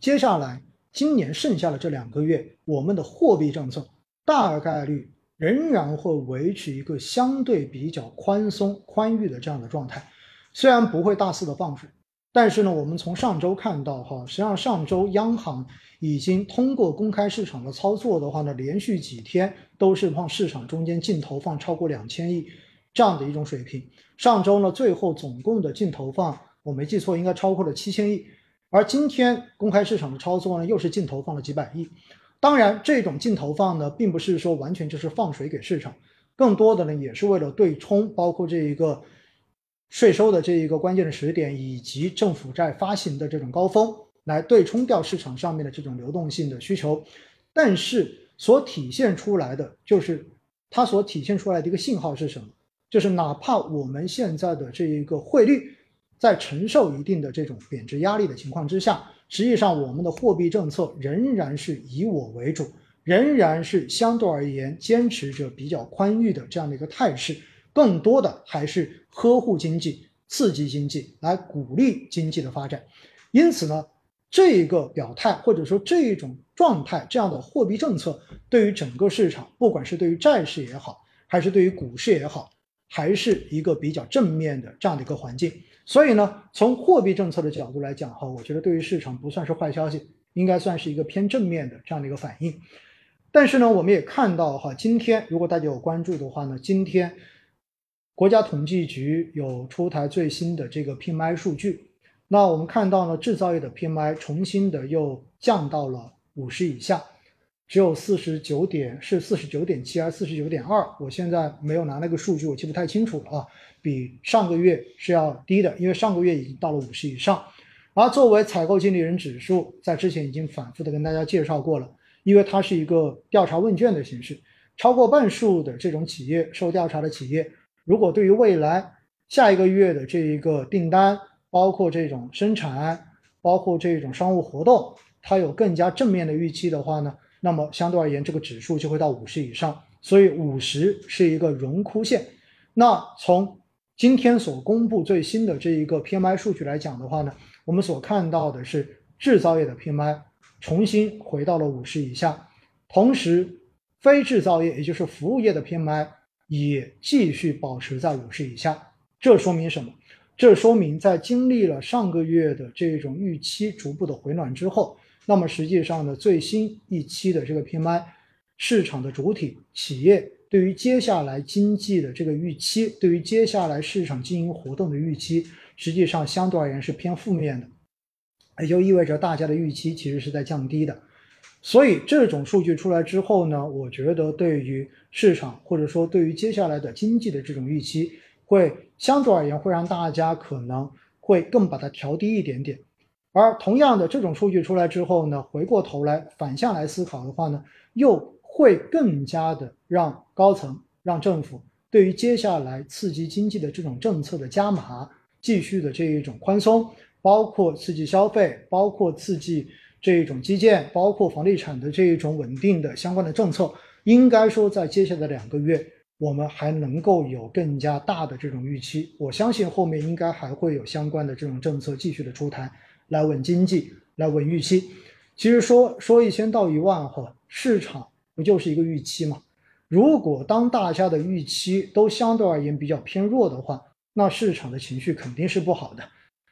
A: 接下来今年剩下的这两个月，我们的货币政策大概率仍然会维持一个相对比较宽松、宽裕的这样的状态，虽然不会大肆的放水。但是呢，我们从上周看到哈，实际上上周央行已经通过公开市场的操作的话呢，连续几天都是往市场中间净投放超过两千亿这样的一种水平。上周呢，最后总共的净投放，我没记错，应该超过了七千亿。而今天公开市场的操作呢，又是净投放了几百亿。当然，这种净投放呢，并不是说完全就是放水给市场，更多的呢，也是为了对冲，包括这一个。税收的这一个关键的时点，以及政府债发行的这种高峰，来对冲掉市场上面的这种流动性的需求，但是所体现出来的就是它所体现出来的一个信号是什么？就是哪怕我们现在的这一个汇率在承受一定的这种贬值压力的情况之下，实际上我们的货币政策仍然是以我为主，仍然是相对而言坚持着比较宽裕的这样的一个态势。更多的还是呵护经济、刺激经济，来鼓励经济的发展。因此呢，这个表态或者说这种状态，这样的货币政策对于整个市场，不管是对于债市也好，还是对于股市也好，还是一个比较正面的这样的一个环境。所以呢，从货币政策的角度来讲哈，我觉得对于市场不算是坏消息，应该算是一个偏正面的这样的一个反应。但是呢，我们也看到哈，今天如果大家有关注的话呢，今天国家统计局有出台最新的这个 PMI 数据。那我们看到呢，制造业的 PMI 重新的又降到了五十以下，只有四十九点，是四十九点七还是四十九点二？我现在没有拿那个数据，我记不太清楚了啊。比上个月是要低的，因为上个月已经到了五十以上。而作为采购经理人指数，在之前已经反复的跟大家介绍过了，因为它是一个调查问卷的形式，超过半数的这种企业受调查的企业，如果对于未来下一个月的这一个订单，包括这种生产，包括这种商务活动，它有更加正面的预期的话呢，那么相对而言，这个指数就会到五十以上。所以五十是一个荣枯线。那从今天所公布最新的这一个 PMI 数据来讲的话呢，我们所看到的是制造业的 PMI 重新回到了五十以下，同时非制造业，也就是服务业的 PMI 也继续保持在五十以下。这说明什么？这说明，在经历了上个月的这种预期逐步的回暖之后，那么实际上呢，最新一期的这个 PMI，市场的主体企业对于接下来经济的这个预期，对于接下来市场经营活动的预期，实际上相对而言是偏负面的，也就意味着大家的预期其实是在降低的。所以这种数据出来之后呢，我觉得对于市场或者说对于接下来的经济的这种预期。会相对而言会让大家可能会更把它调低一点点，而同样的这种数据出来之后呢，回过头来反向来思考的话呢，又会更加的让高层、让政府对于接下来刺激经济的这种政策的加码、继续的这一种宽松，包括刺激消费、包括刺激这一种基建、包括房地产的这一种稳定的相关的政策，应该说在接下来两个月。我们还能够有更加大的这种预期，我相信后面应该还会有相关的这种政策继续的出台，来稳经济，来稳预期。其实说说一千道一万哈，市场不就是一个预期吗？如果当大家的预期都相对而言比较偏弱的话，那市场的情绪肯定是不好的，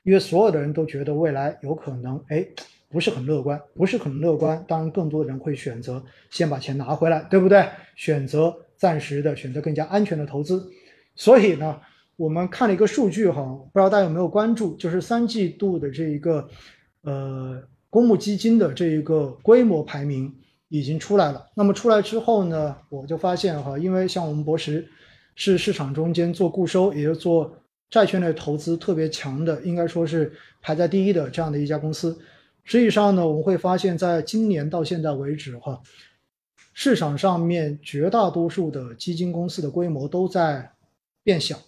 A: 因为所有的人都觉得未来有可能，哎，不是很乐观，不是很乐观。当然，更多的人会选择先把钱拿回来，对不对？选择。暂时的选择更加安全的投资，所以呢，我们看了一个数据哈，不知道大家有没有关注，就是三季度的这一个呃公募基金的这一个规模排名已经出来了。那么出来之后呢，我就发现哈，因为像我们博时是市场中间做固收，也就做债券类投资特别强的，应该说是排在第一的这样的一家公司。实际上呢，我们会发现，在今年到现在为止哈。市场上面绝大多数的基金公司的规模都在变小，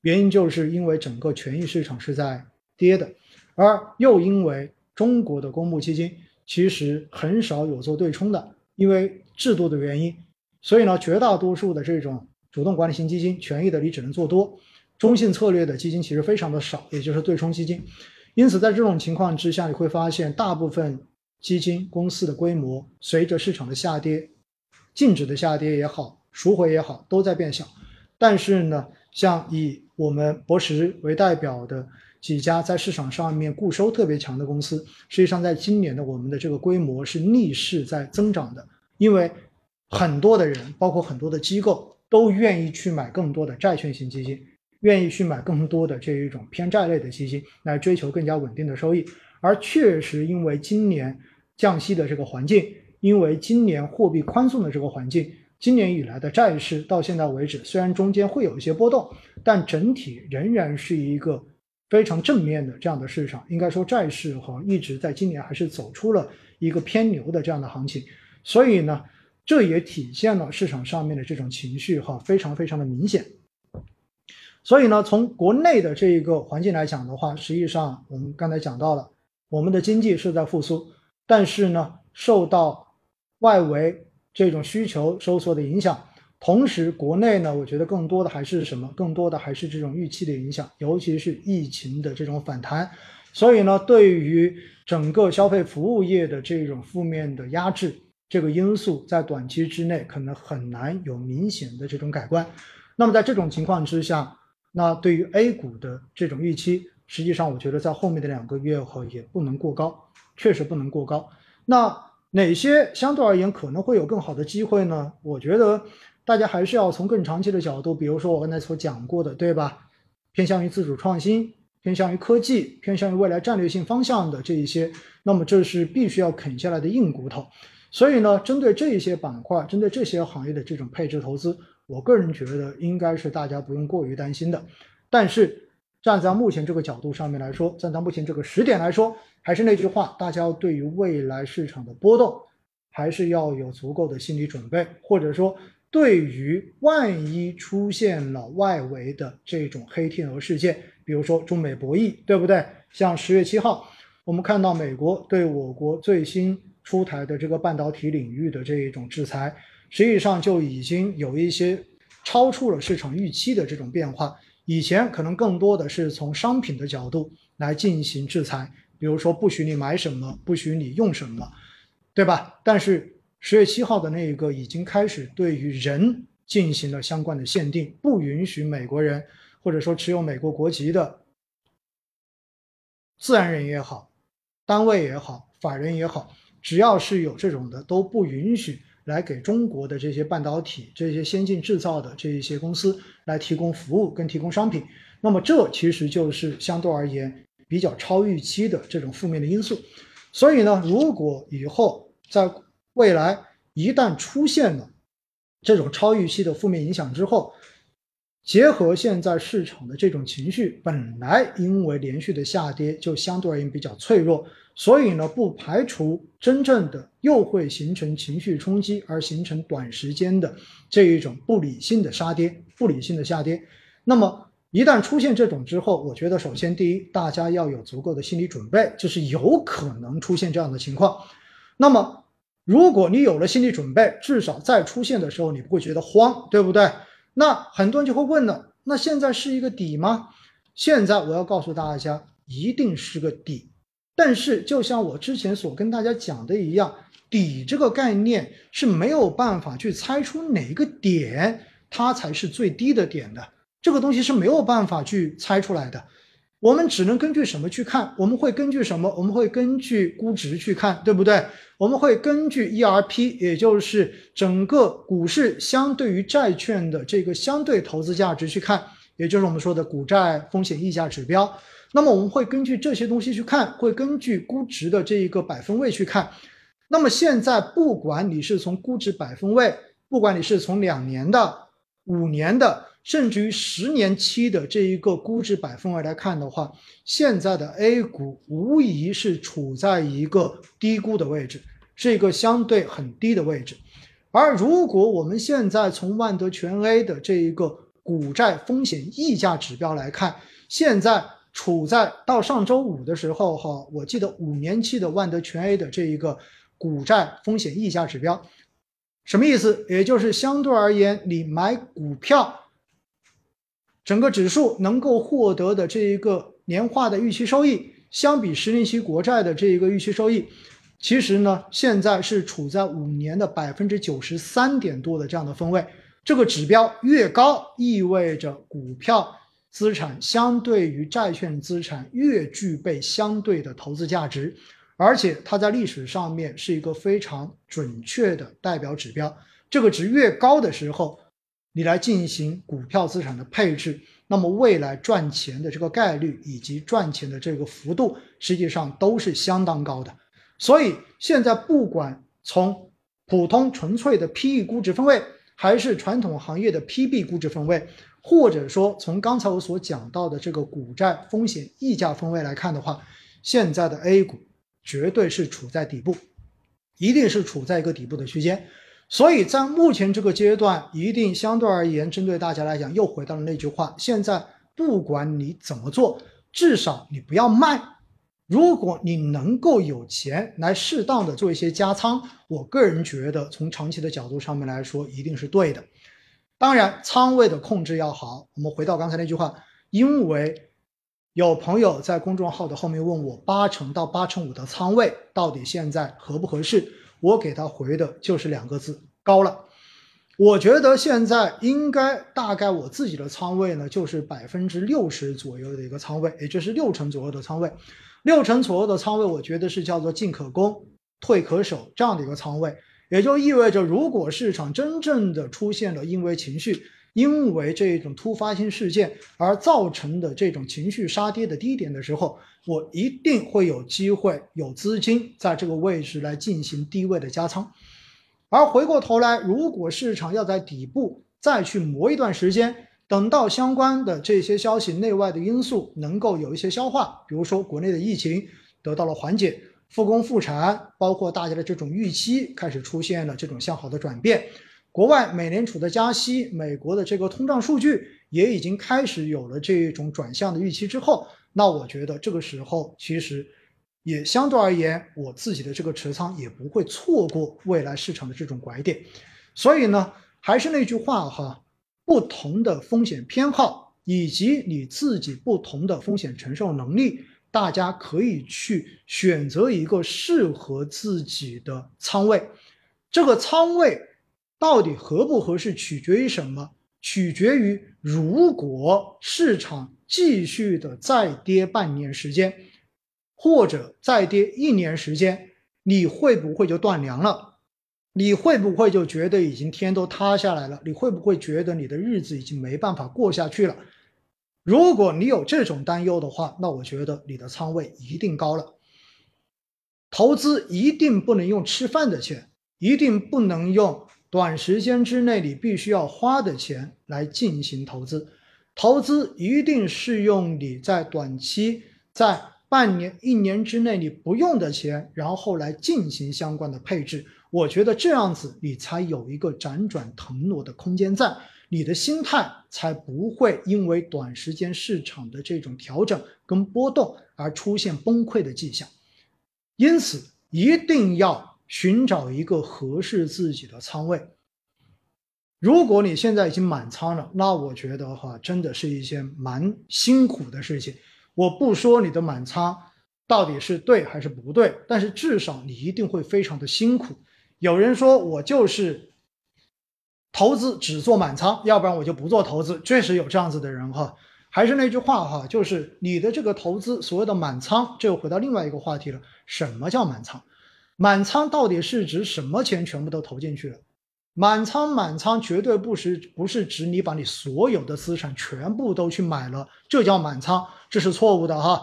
A: 原因就是因为整个权益市场是在跌的，而又因为中国的公募基金其实很少有做对冲的，因为制度的原因，所以呢，绝大多数的这种主动管理型基金权益的你只能做多，中性策略的基金其实非常的少，也就是对冲基金，因此在这种情况之下，你会发现大部分。基金公司的规模随着市场的下跌，净值的下跌也好，赎回也好，都在变小。但是呢，像以我们博时为代表的几家在市场上面固收特别强的公司，实际上在今年的我们的这个规模是逆势在增长的，因为很多的人，包括很多的机构，都愿意去买更多的债券型基金，愿意去买更多的这一种偏债类的基金，来追求更加稳定的收益。而确实，因为今年。降息的这个环境，因为今年货币宽松的这个环境，今年以来的债市到现在为止，虽然中间会有一些波动，但整体仍然是一个非常正面的这样的市场。应该说，债市哈一直在今年还是走出了一个偏牛的这样的行情。所以呢，这也体现了市场上面的这种情绪哈，非常非常的明显。所以呢，从国内的这一个环境来讲的话，实际上我们刚才讲到了，我们的经济是在复苏。但是呢，受到外围这种需求收缩的影响，同时国内呢，我觉得更多的还是什么？更多的还是这种预期的影响，尤其是疫情的这种反弹，所以呢，对于整个消费服务业的这种负面的压制，这个因素在短期之内可能很难有明显的这种改观。那么在这种情况之下，那对于 A 股的这种预期，实际上我觉得在后面的两个月后也不能过高，确实不能过高。那哪些相对而言可能会有更好的机会呢？我觉得大家还是要从更长期的角度，比如说我刚才所讲过的，对吧？偏向于自主创新，偏向于科技，偏向于未来战略性方向的这一些，那么这是必须要啃下来的硬骨头。所以呢，针对这一些板块，针对这些行业的这种配置投资，我个人觉得应该是大家不用过于担心的。但是站在目前这个角度上面来说，站在目前这个时点来说，还是那句话，大家对于未来市场的波动，还是要有足够的心理准备，或者说，对于万一出现了外围的这种黑天鹅事件，比如说中美博弈，对不对？像十月七号，我们看到美国对我国最新。出台的这个半导体领域的这一种制裁，实际上就已经有一些超出了市场预期的这种变化。以前可能更多的是从商品的角度来进行制裁，比如说不许你买什么，不许你用什么，对吧？但是十月七号的那一个已经开始对于人进行了相关的限定，不允许美国人或者说持有美国国籍的自然人也好，单位也好，法人也好。只要是有这种的，都不允许来给中国的这些半导体、这些先进制造的这一些公司来提供服务跟提供商品。那么这其实就是相对而言比较超预期的这种负面的因素。所以呢，如果以后在未来一旦出现了这种超预期的负面影响之后，结合现在市场的这种情绪，本来因为连续的下跌就相对而言比较脆弱。所以呢，不排除真正的又会形成情绪冲击，而形成短时间的这一种不理性的杀跌、不理性的下跌。那么一旦出现这种之后，我觉得首先第一，大家要有足够的心理准备，就是有可能出现这样的情况。那么如果你有了心理准备，至少在出现的时候你不会觉得慌，对不对？那很多人就会问了，那现在是一个底吗？现在我要告诉大家，一定是个底。但是，就像我之前所跟大家讲的一样，底这个概念是没有办法去猜出哪个点它才是最低的点的，这个东西是没有办法去猜出来的。我们只能根据什么去看？我们会根据什么？我们会根据估值去看，对不对？我们会根据 ERP，也就是整个股市相对于债券的这个相对投资价值去看，也就是我们说的股债风险溢价指标。那么我们会根据这些东西去看，会根据估值的这一个百分位去看。那么现在不管你是从估值百分位，不管你是从两年的、五年的，甚至于十年期的这一个估值百分位来看的话，现在的 A 股无疑是处在一个低估的位置，是一个相对很低的位置。而如果我们现在从万德全 A 的这一个股债风险溢价指标来看，现在。处在到上周五的时候，哈，我记得五年期的万德全 A 的这一个股债风险溢价指标，什么意思？也就是相对而言，你买股票，整个指数能够获得的这一个年化的预期收益，相比十年期国债的这一个预期收益，其实呢，现在是处在五年的百分之九十三点多的这样的分位。这个指标越高，意味着股票。资产相对于债券资产越具备相对的投资价值，而且它在历史上面是一个非常准确的代表指标。这个值越高的时候，你来进行股票资产的配置，那么未来赚钱的这个概率以及赚钱的这个幅度，实际上都是相当高的。所以现在不管从普通纯粹的 PE 估值分位，还是传统行业的 PB 估值分位。或者说，从刚才我所讲到的这个股债风险溢价分位来看的话，现在的 A 股绝对是处在底部，一定是处在一个底部的区间。所以在目前这个阶段，一定相对而言，针对大家来讲，又回到了那句话：现在不管你怎么做，至少你不要卖。如果你能够有钱来适当的做一些加仓，我个人觉得，从长期的角度上面来说，一定是对的。当然，仓位的控制要好。我们回到刚才那句话，因为有朋友在公众号的后面问我八成到八成五的仓位到底现在合不合适？我给他回的就是两个字：高了。我觉得现在应该大概我自己的仓位呢，就是百分之六十左右的一个仓位，也就是六成左右的仓位。六成左右的仓位，我觉得是叫做进可攻，退可守这样的一个仓位，也就意味着，如果市场真正的出现了因为情绪。因为这种突发性事件而造成的这种情绪杀跌的低点的时候，我一定会有机会有资金在这个位置来进行低位的加仓。而回过头来，如果市场要在底部再去磨一段时间，等到相关的这些消息、内外的因素能够有一些消化，比如说国内的疫情得到了缓解，复工复产，包括大家的这种预期开始出现了这种向好的转变。国外美联储的加息，美国的这个通胀数据也已经开始有了这种转向的预期之后，那我觉得这个时候其实也相对而言，我自己的这个持仓也不会错过未来市场的这种拐点。所以呢，还是那句话哈，不同的风险偏好以及你自己不同的风险承受能力，大家可以去选择一个适合自己的仓位，这个仓位。到底合不合适，取决于什么？取决于如果市场继续的再跌半年时间，或者再跌一年时间，你会不会就断粮了？你会不会就觉得已经天都塌下来了？你会不会觉得你的日子已经没办法过下去了？如果你有这种担忧的话，那我觉得你的仓位一定高了。投资一定不能用吃饭的钱，一定不能用。短时间之内你必须要花的钱来进行投资，投资一定是用你在短期在半年、一年之内你不用的钱，然后来进行相关的配置。我觉得这样子你才有一个辗转腾挪的空间在，你的心态才不会因为短时间市场的这种调整跟波动而出现崩溃的迹象。因此，一定要。寻找一个合适自己的仓位。如果你现在已经满仓了，那我觉得话真的是一件蛮辛苦的事情。我不说你的满仓到底是对还是不对，但是至少你一定会非常的辛苦。有人说我就是投资只做满仓，要不然我就不做投资。确实有这样子的人哈。还是那句话哈，就是你的这个投资所谓的满仓，这又回到另外一个话题了。什么叫满仓？满仓到底是指什么钱全部都投进去了？满仓满仓绝对不是不是指你把你所有的资产全部都去买了，这叫满仓，这是错误的哈。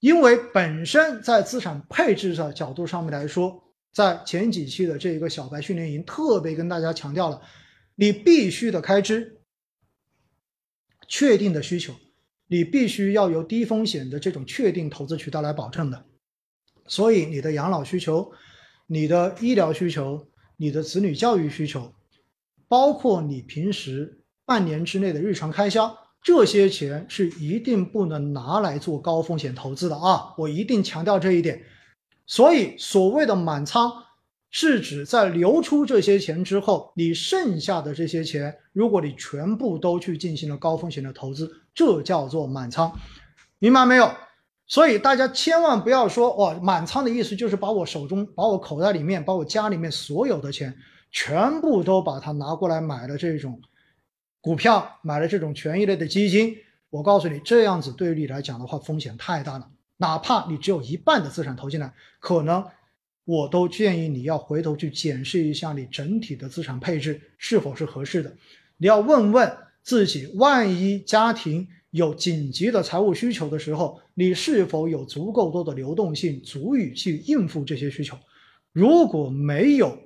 A: 因为本身在资产配置的角度上面来说，在前几期的这一个小白训练营特别跟大家强调了，你必须的开支、确定的需求，你必须要由低风险的这种确定投资渠道来保证的。所以，你的养老需求、你的医疗需求、你的子女教育需求，包括你平时半年之内的日常开销，这些钱是一定不能拿来做高风险投资的啊！我一定强调这一点。所以，所谓的满仓，是指在流出这些钱之后，你剩下的这些钱，如果你全部都去进行了高风险的投资，这叫做满仓，明白没有？所以大家千万不要说哦，满仓的意思就是把我手中、把我口袋里面、把我家里面所有的钱全部都把它拿过来买了这种股票，买了这种权益类的基金。我告诉你，这样子对于你来讲的话，风险太大了。哪怕你只有一半的资产投进来，可能我都建议你要回头去检视一下你整体的资产配置是否是合适的。你要问问自己，万一家庭。有紧急的财务需求的时候，你是否有足够多的流动性，足以去应付这些需求？如果没有，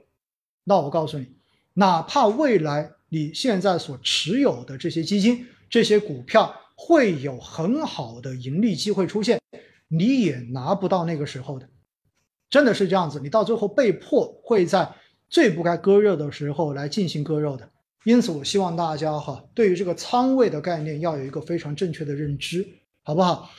A: 那我告诉你，哪怕未来你现在所持有的这些基金、这些股票会有很好的盈利机会出现，你也拿不到那个时候的。真的是这样子，你到最后被迫会在最不该割肉的时候来进行割肉的。因此，我希望大家哈，对于这个仓位的概念要有一个非常正确的认知，好不好？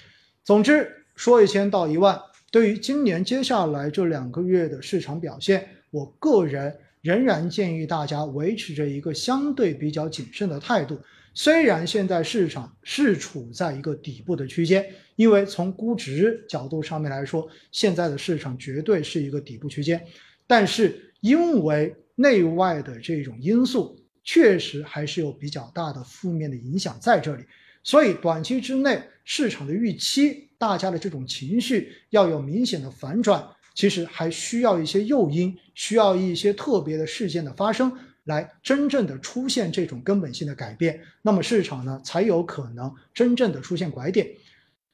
A: 总之，说一千道一万，对于今年接下来这两个月的市场表现，我个人仍然建议大家维持着一个相对比较谨慎的态度。虽然现在市场是处在一个底部的区间，因为从估值角度上面来说，现在的市场绝对是一个底部区间，但是因为内外的这种因素，确实还是有比较大的负面的影响在这里，所以短期之内市场的预期，大家的这种情绪要有明显的反转，其实还需要一些诱因，需要一些特别的事件的发生。来真正的出现这种根本性的改变，那么市场呢才有可能真正的出现拐点，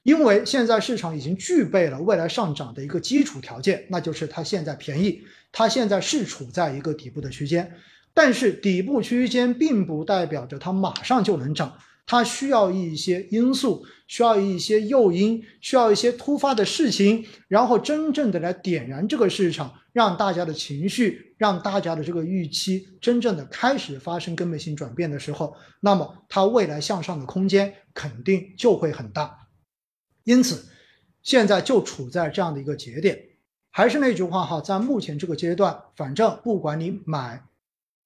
A: 因为现在市场已经具备了未来上涨的一个基础条件，那就是它现在便宜，它现在是处在一个底部的区间，但是底部区间并不代表着它马上就能涨。它需要一些因素，需要一些诱因，需要一些突发的事情，然后真正的来点燃这个市场，让大家的情绪，让大家的这个预期真正的开始发生根本性转变的时候，那么它未来向上的空间肯定就会很大。因此，现在就处在这样的一个节点。还是那句话哈，在目前这个阶段，反正不管你买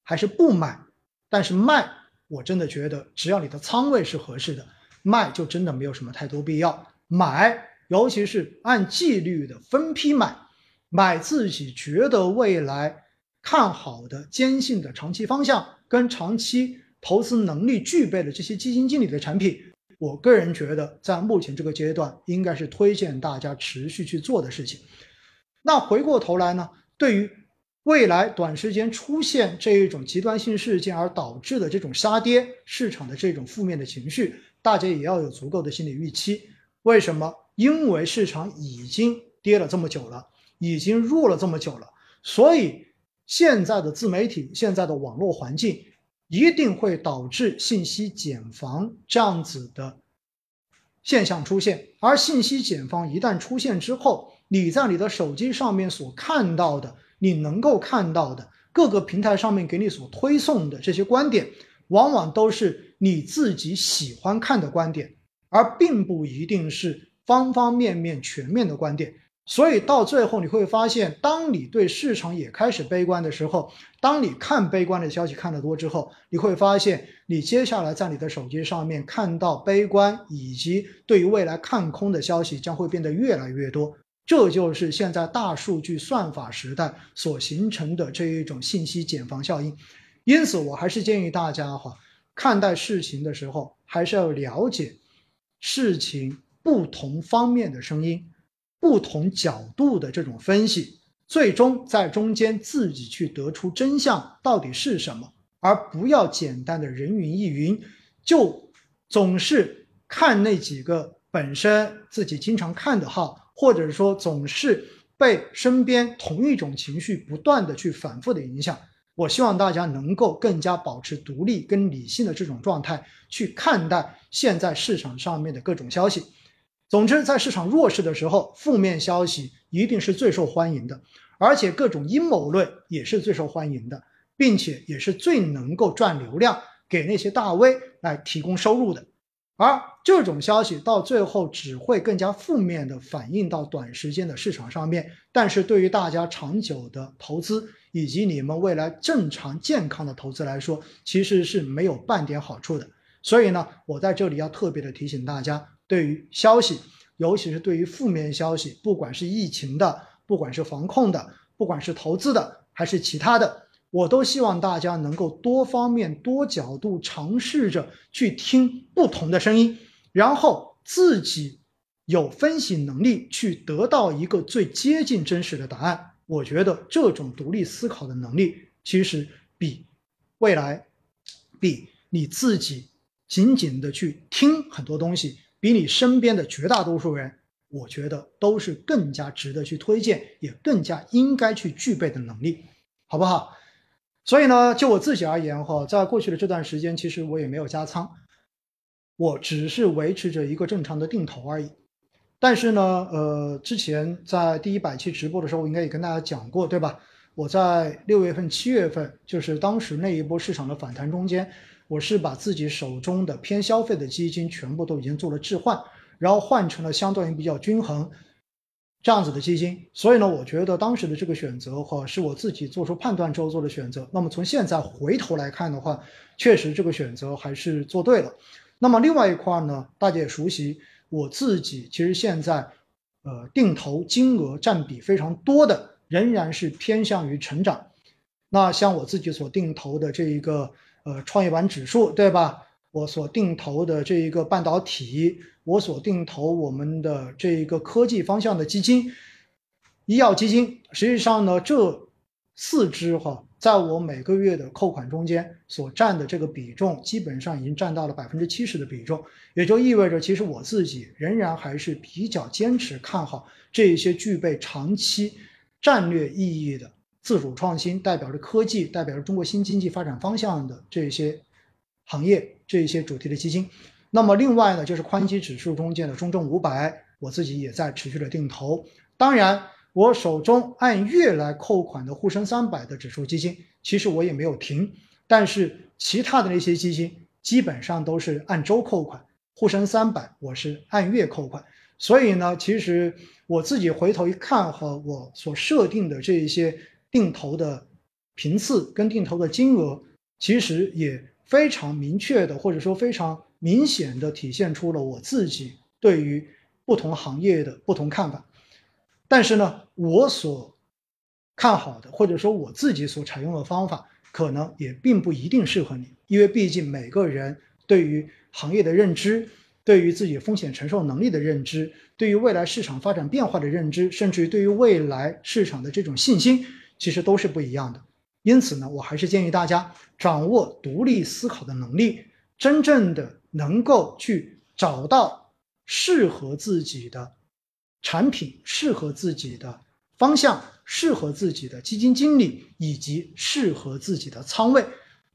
A: 还是不买，但是卖。我真的觉得，只要你的仓位是合适的，卖就真的没有什么太多必要。买，尤其是按纪律的分批买，买自己觉得未来看好的、坚信的长期方向跟长期投资能力具备的这些基金经理的产品。我个人觉得，在目前这个阶段，应该是推荐大家持续去做的事情。那回过头来呢，对于。未来短时间出现这一种极端性事件而导致的这种杀跌市场的这种负面的情绪，大家也要有足够的心理预期。为什么？因为市场已经跌了这么久了，已经弱了这么久了，所以现在的自媒体、现在的网络环境一定会导致信息茧房这样子的现象出现。而信息茧房一旦出现之后，你在你的手机上面所看到的。你能够看到的各个平台上面给你所推送的这些观点，往往都是你自己喜欢看的观点，而并不一定是方方面面全面的观点。所以到最后你会发现，当你对市场也开始悲观的时候，当你看悲观的消息看得多之后，你会发现你接下来在你的手机上面看到悲观以及对于未来看空的消息将会变得越来越多。这就是现在大数据算法时代所形成的这一种信息茧房效应，因此我还是建议大家哈，看待事情的时候还是要了解事情不同方面的声音，不同角度的这种分析，最终在中间自己去得出真相到底是什么，而不要简单的人云亦云，就总是看那几个本身自己经常看的号。或者说总是被身边同一种情绪不断的去反复的影响，我希望大家能够更加保持独立跟理性的这种状态去看待现在市场上面的各种消息。总之，在市场弱势的时候，负面消息一定是最受欢迎的，而且各种阴谋论也是最受欢迎的，并且也是最能够赚流量，给那些大 V 来提供收入的。而这种消息到最后只会更加负面的反映到短时间的市场上面，但是对于大家长久的投资以及你们未来正常健康的投资来说，其实是没有半点好处的。所以呢，我在这里要特别的提醒大家，对于消息，尤其是对于负面消息，不管是疫情的，不管是防控的，不管是投资的，还是其他的。我都希望大家能够多方面、多角度尝试着去听不同的声音，然后自己有分析能力去得到一个最接近真实的答案。我觉得这种独立思考的能力，其实比未来，比你自己仅仅的去听很多东西，比你身边的绝大多数人，我觉得都是更加值得去推荐，也更加应该去具备的能力，好不好？所以呢，就我自己而言哈，在过去的这段时间，其实我也没有加仓，我只是维持着一个正常的定投而已。但是呢，呃，之前在第一百期直播的时候，我应该也跟大家讲过，对吧？我在六月份、七月份，就是当时那一波市场的反弹中间，我是把自己手中的偏消费的基金全部都已经做了置换，然后换成了相对于比较均衡。这样子的基金，所以呢，我觉得当时的这个选择哈是我自己做出判断之后做的选择。那么从现在回头来看的话，确实这个选择还是做对了。那么另外一块呢，大家也熟悉，我自己其实现在呃定投金额占比非常多的，仍然是偏向于成长。那像我自己所定投的这一个呃创业板指数，对吧？我所定投的这一个半导体，我所定投我们的这一个科技方向的基金，医药基金，实际上呢，这四只哈，在我每个月的扣款中间所占的这个比重，基本上已经占到了百分之七十的比重，也就意味着，其实我自己仍然还是比较坚持看好这一些具备长期战略意义的自主创新，代表着科技，代表着中国新经济发展方向的这些。行业这一些主题的基金，那么另外呢，就是宽基指数中间的中证五百，我自己也在持续的定投。当然，我手中按月来扣款的沪深三百的指数基金，其实我也没有停。但是其他的那些基金基本上都是按周扣款，沪深三百我是按月扣款。所以呢，其实我自己回头一看和我所设定的这一些定投的频次跟定投的金额，其实也。非常明确的，或者说非常明显的体现出了我自己对于不同行业的不同看法。但是呢，我所看好的，或者说我自己所采用的方法，可能也并不一定适合你，因为毕竟每个人对于行业的认知，对于自己风险承受能力的认知，对于未来市场发展变化的认知，甚至于对于未来市场的这种信心，其实都是不一样的。因此呢，我还是建议大家掌握独立思考的能力，真正的能够去找到适合自己的产品、适合自己的方向、适合自己的基金经理以及适合自己的仓位，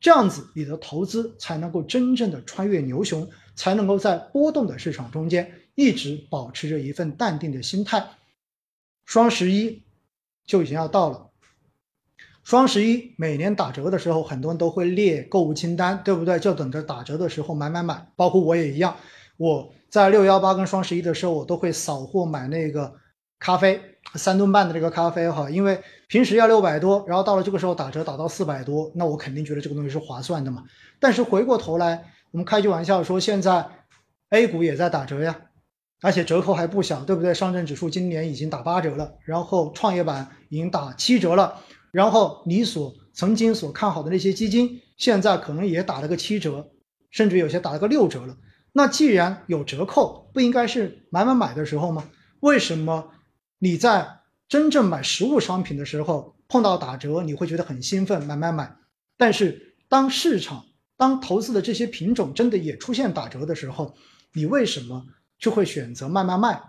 A: 这样子你的投资才能够真正的穿越牛熊，才能够在波动的市场中间一直保持着一份淡定的心态。双十一就已经要到了。双十一每年打折的时候，很多人都会列购物清单，对不对？就等着打折的时候买买买。包括我也一样，我在六幺八跟双十一的时候，我都会扫货买那个咖啡，三顿半的这个咖啡哈，因为平时要六百多，然后到了这个时候打折打到四百多，那我肯定觉得这个东西是划算的嘛。但是回过头来，我们开句玩笑说，现在 A 股也在打折呀，而且折扣还不小，对不对？上证指数今年已经打八折了，然后创业板已经打七折了。然后你所曾经所看好的那些基金，现在可能也打了个七折，甚至有些打了个六折了。那既然有折扣，不应该是买买买的时候吗？为什么你在真正买实物商品的时候碰到打折，你会觉得很兴奋，买买买？但是当市场、当投资的这些品种真的也出现打折的时候，你为什么就会选择卖卖卖，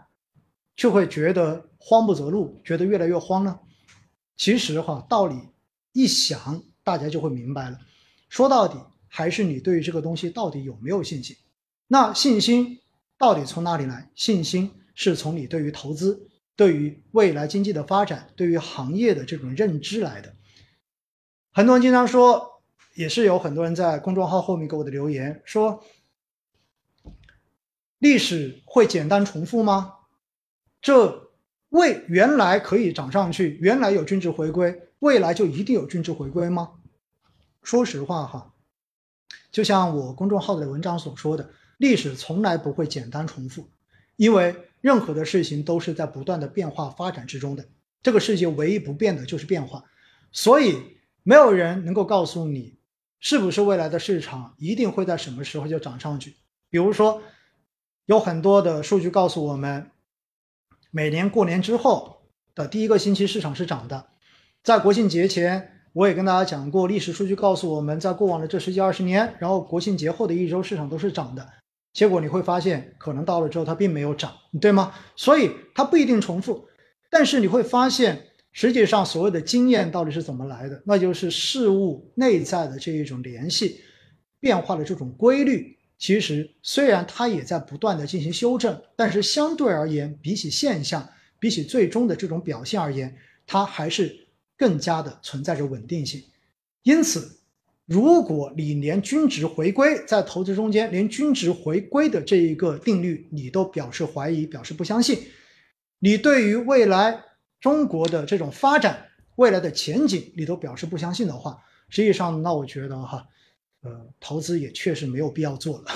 A: 就会觉得慌不择路，觉得越来越慌呢？其实哈，道理一想，大家就会明白了。说到底，还是你对于这个东西到底有没有信心？那信心到底从哪里来？信心是从你对于投资、对于未来经济的发展、对于行业的这种认知来的。很多人经常说，也是有很多人在公众号后面给我的留言说：“历史会简单重复吗？”这。未原来可以涨上去，原来有均值回归，未来就一定有均值回归吗？说实话哈，就像我公众号的文章所说的，历史从来不会简单重复，因为任何的事情都是在不断的变化发展之中的。这个世界唯一不变的就是变化，所以没有人能够告诉你，是不是未来的市场一定会在什么时候就涨上去。比如说，有很多的数据告诉我们。每年过年之后的第一个星期，市场是涨的。在国庆节前，我也跟大家讲过，历史数据告诉我们在过往的这十几二十年，然后国庆节后的一周，市场都是涨的。结果你会发现，可能到了之后它并没有涨，对吗？所以它不一定重复。但是你会发现，实际上所谓的经验到底是怎么来的？那就是事物内在的这一种联系、变化的这种规律。其实虽然它也在不断的进行修正，但是相对而言，比起现象，比起最终的这种表现而言，它还是更加的存在着稳定性。因此，如果你连均值回归在投资中间连均值回归的这一个定律你都表示怀疑、表示不相信，你对于未来中国的这种发展、未来的前景，你都表示不相信的话，实际上，那我觉得哈，呃，投资也确实没有必要做了，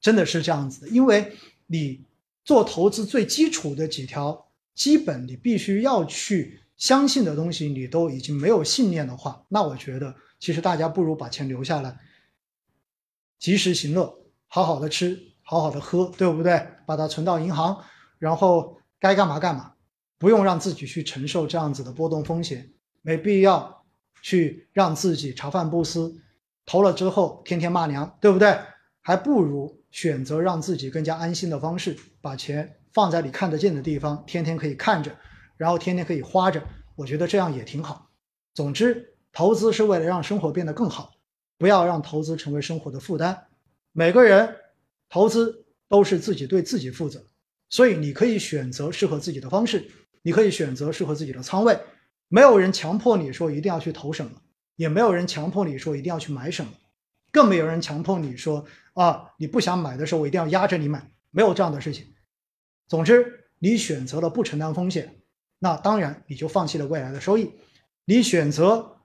A: 真的是这样子的。因为你做投资最基础的几条基本，你必须要去相信的东西，你都已经没有信念的话，那我觉得其实大家不如把钱留下来，及时行乐，好好的吃，好好的喝，对不对？把它存到银行，然后该干嘛干嘛，不用让自己去承受这样子的波动风险，没必要。去让自己茶饭不思，投了之后天天骂娘，对不对？还不如选择让自己更加安心的方式，把钱放在你看得见的地方，天天可以看着，然后天天可以花着。我觉得这样也挺好。总之，投资是为了让生活变得更好，不要让投资成为生活的负担。每个人投资都是自己对自己负责，所以你可以选择适合自己的方式，你可以选择适合自己的仓位。没有人强迫你说一定要去投什么，也没有人强迫你说一定要去买什么，更没有人强迫你说啊，你不想买的时候我一定要压着你买，没有这样的事情。总之，你选择了不承担风险，那当然你就放弃了未来的收益。你选择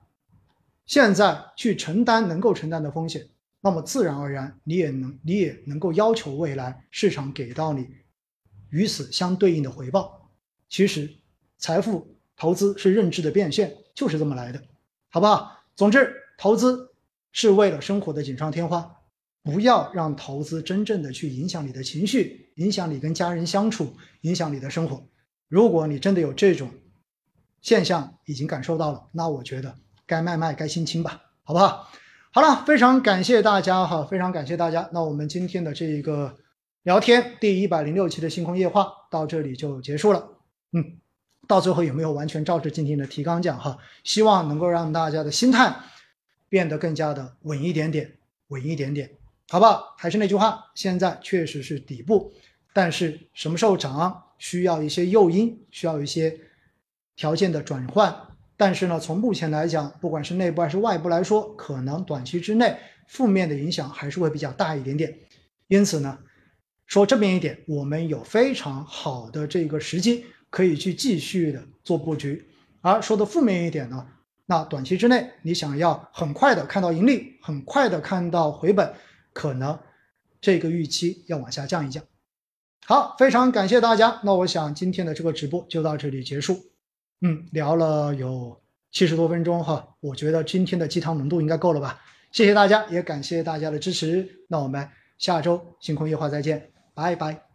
A: 现在去承担能够承担的风险，那么自然而然你也能你也能够要求未来市场给到你与此相对应的回报。其实，财富。投资是认知的变现，就是这么来的，好不好？总之，投资是为了生活的锦上添花，不要让投资真正的去影响你的情绪，影响你跟家人相处，影响你的生活。如果你真的有这种现象，已经感受到了，那我觉得该卖卖，该清清吧，好不好？好了，非常感谢大家哈，非常感谢大家。那我们今天的这一个聊天，第一百零六期的星空夜话到这里就结束了，嗯。到最后有没有完全照着今天的提纲讲哈？希望能够让大家的心态变得更加的稳一点点，稳一点点，好不好？还是那句话，现在确实是底部，但是什么时候涨，需要一些诱因，需要一些条件的转换。但是呢，从目前来讲，不管是内部还是外部来说，可能短期之内负面的影响还是会比较大一点点。因此呢，说这边一点，我们有非常好的这个时机。可以去继续的做布局，而说的负面一点呢，那短期之内你想要很快的看到盈利，很快的看到回本，可能这个预期要往下降一降。好，非常感谢大家，那我想今天的这个直播就到这里结束。嗯，聊了有七十多分钟哈，我觉得今天的鸡汤浓度应该够了吧？谢谢大家，也感谢大家的支持。那我们下周星空夜话再见，拜拜。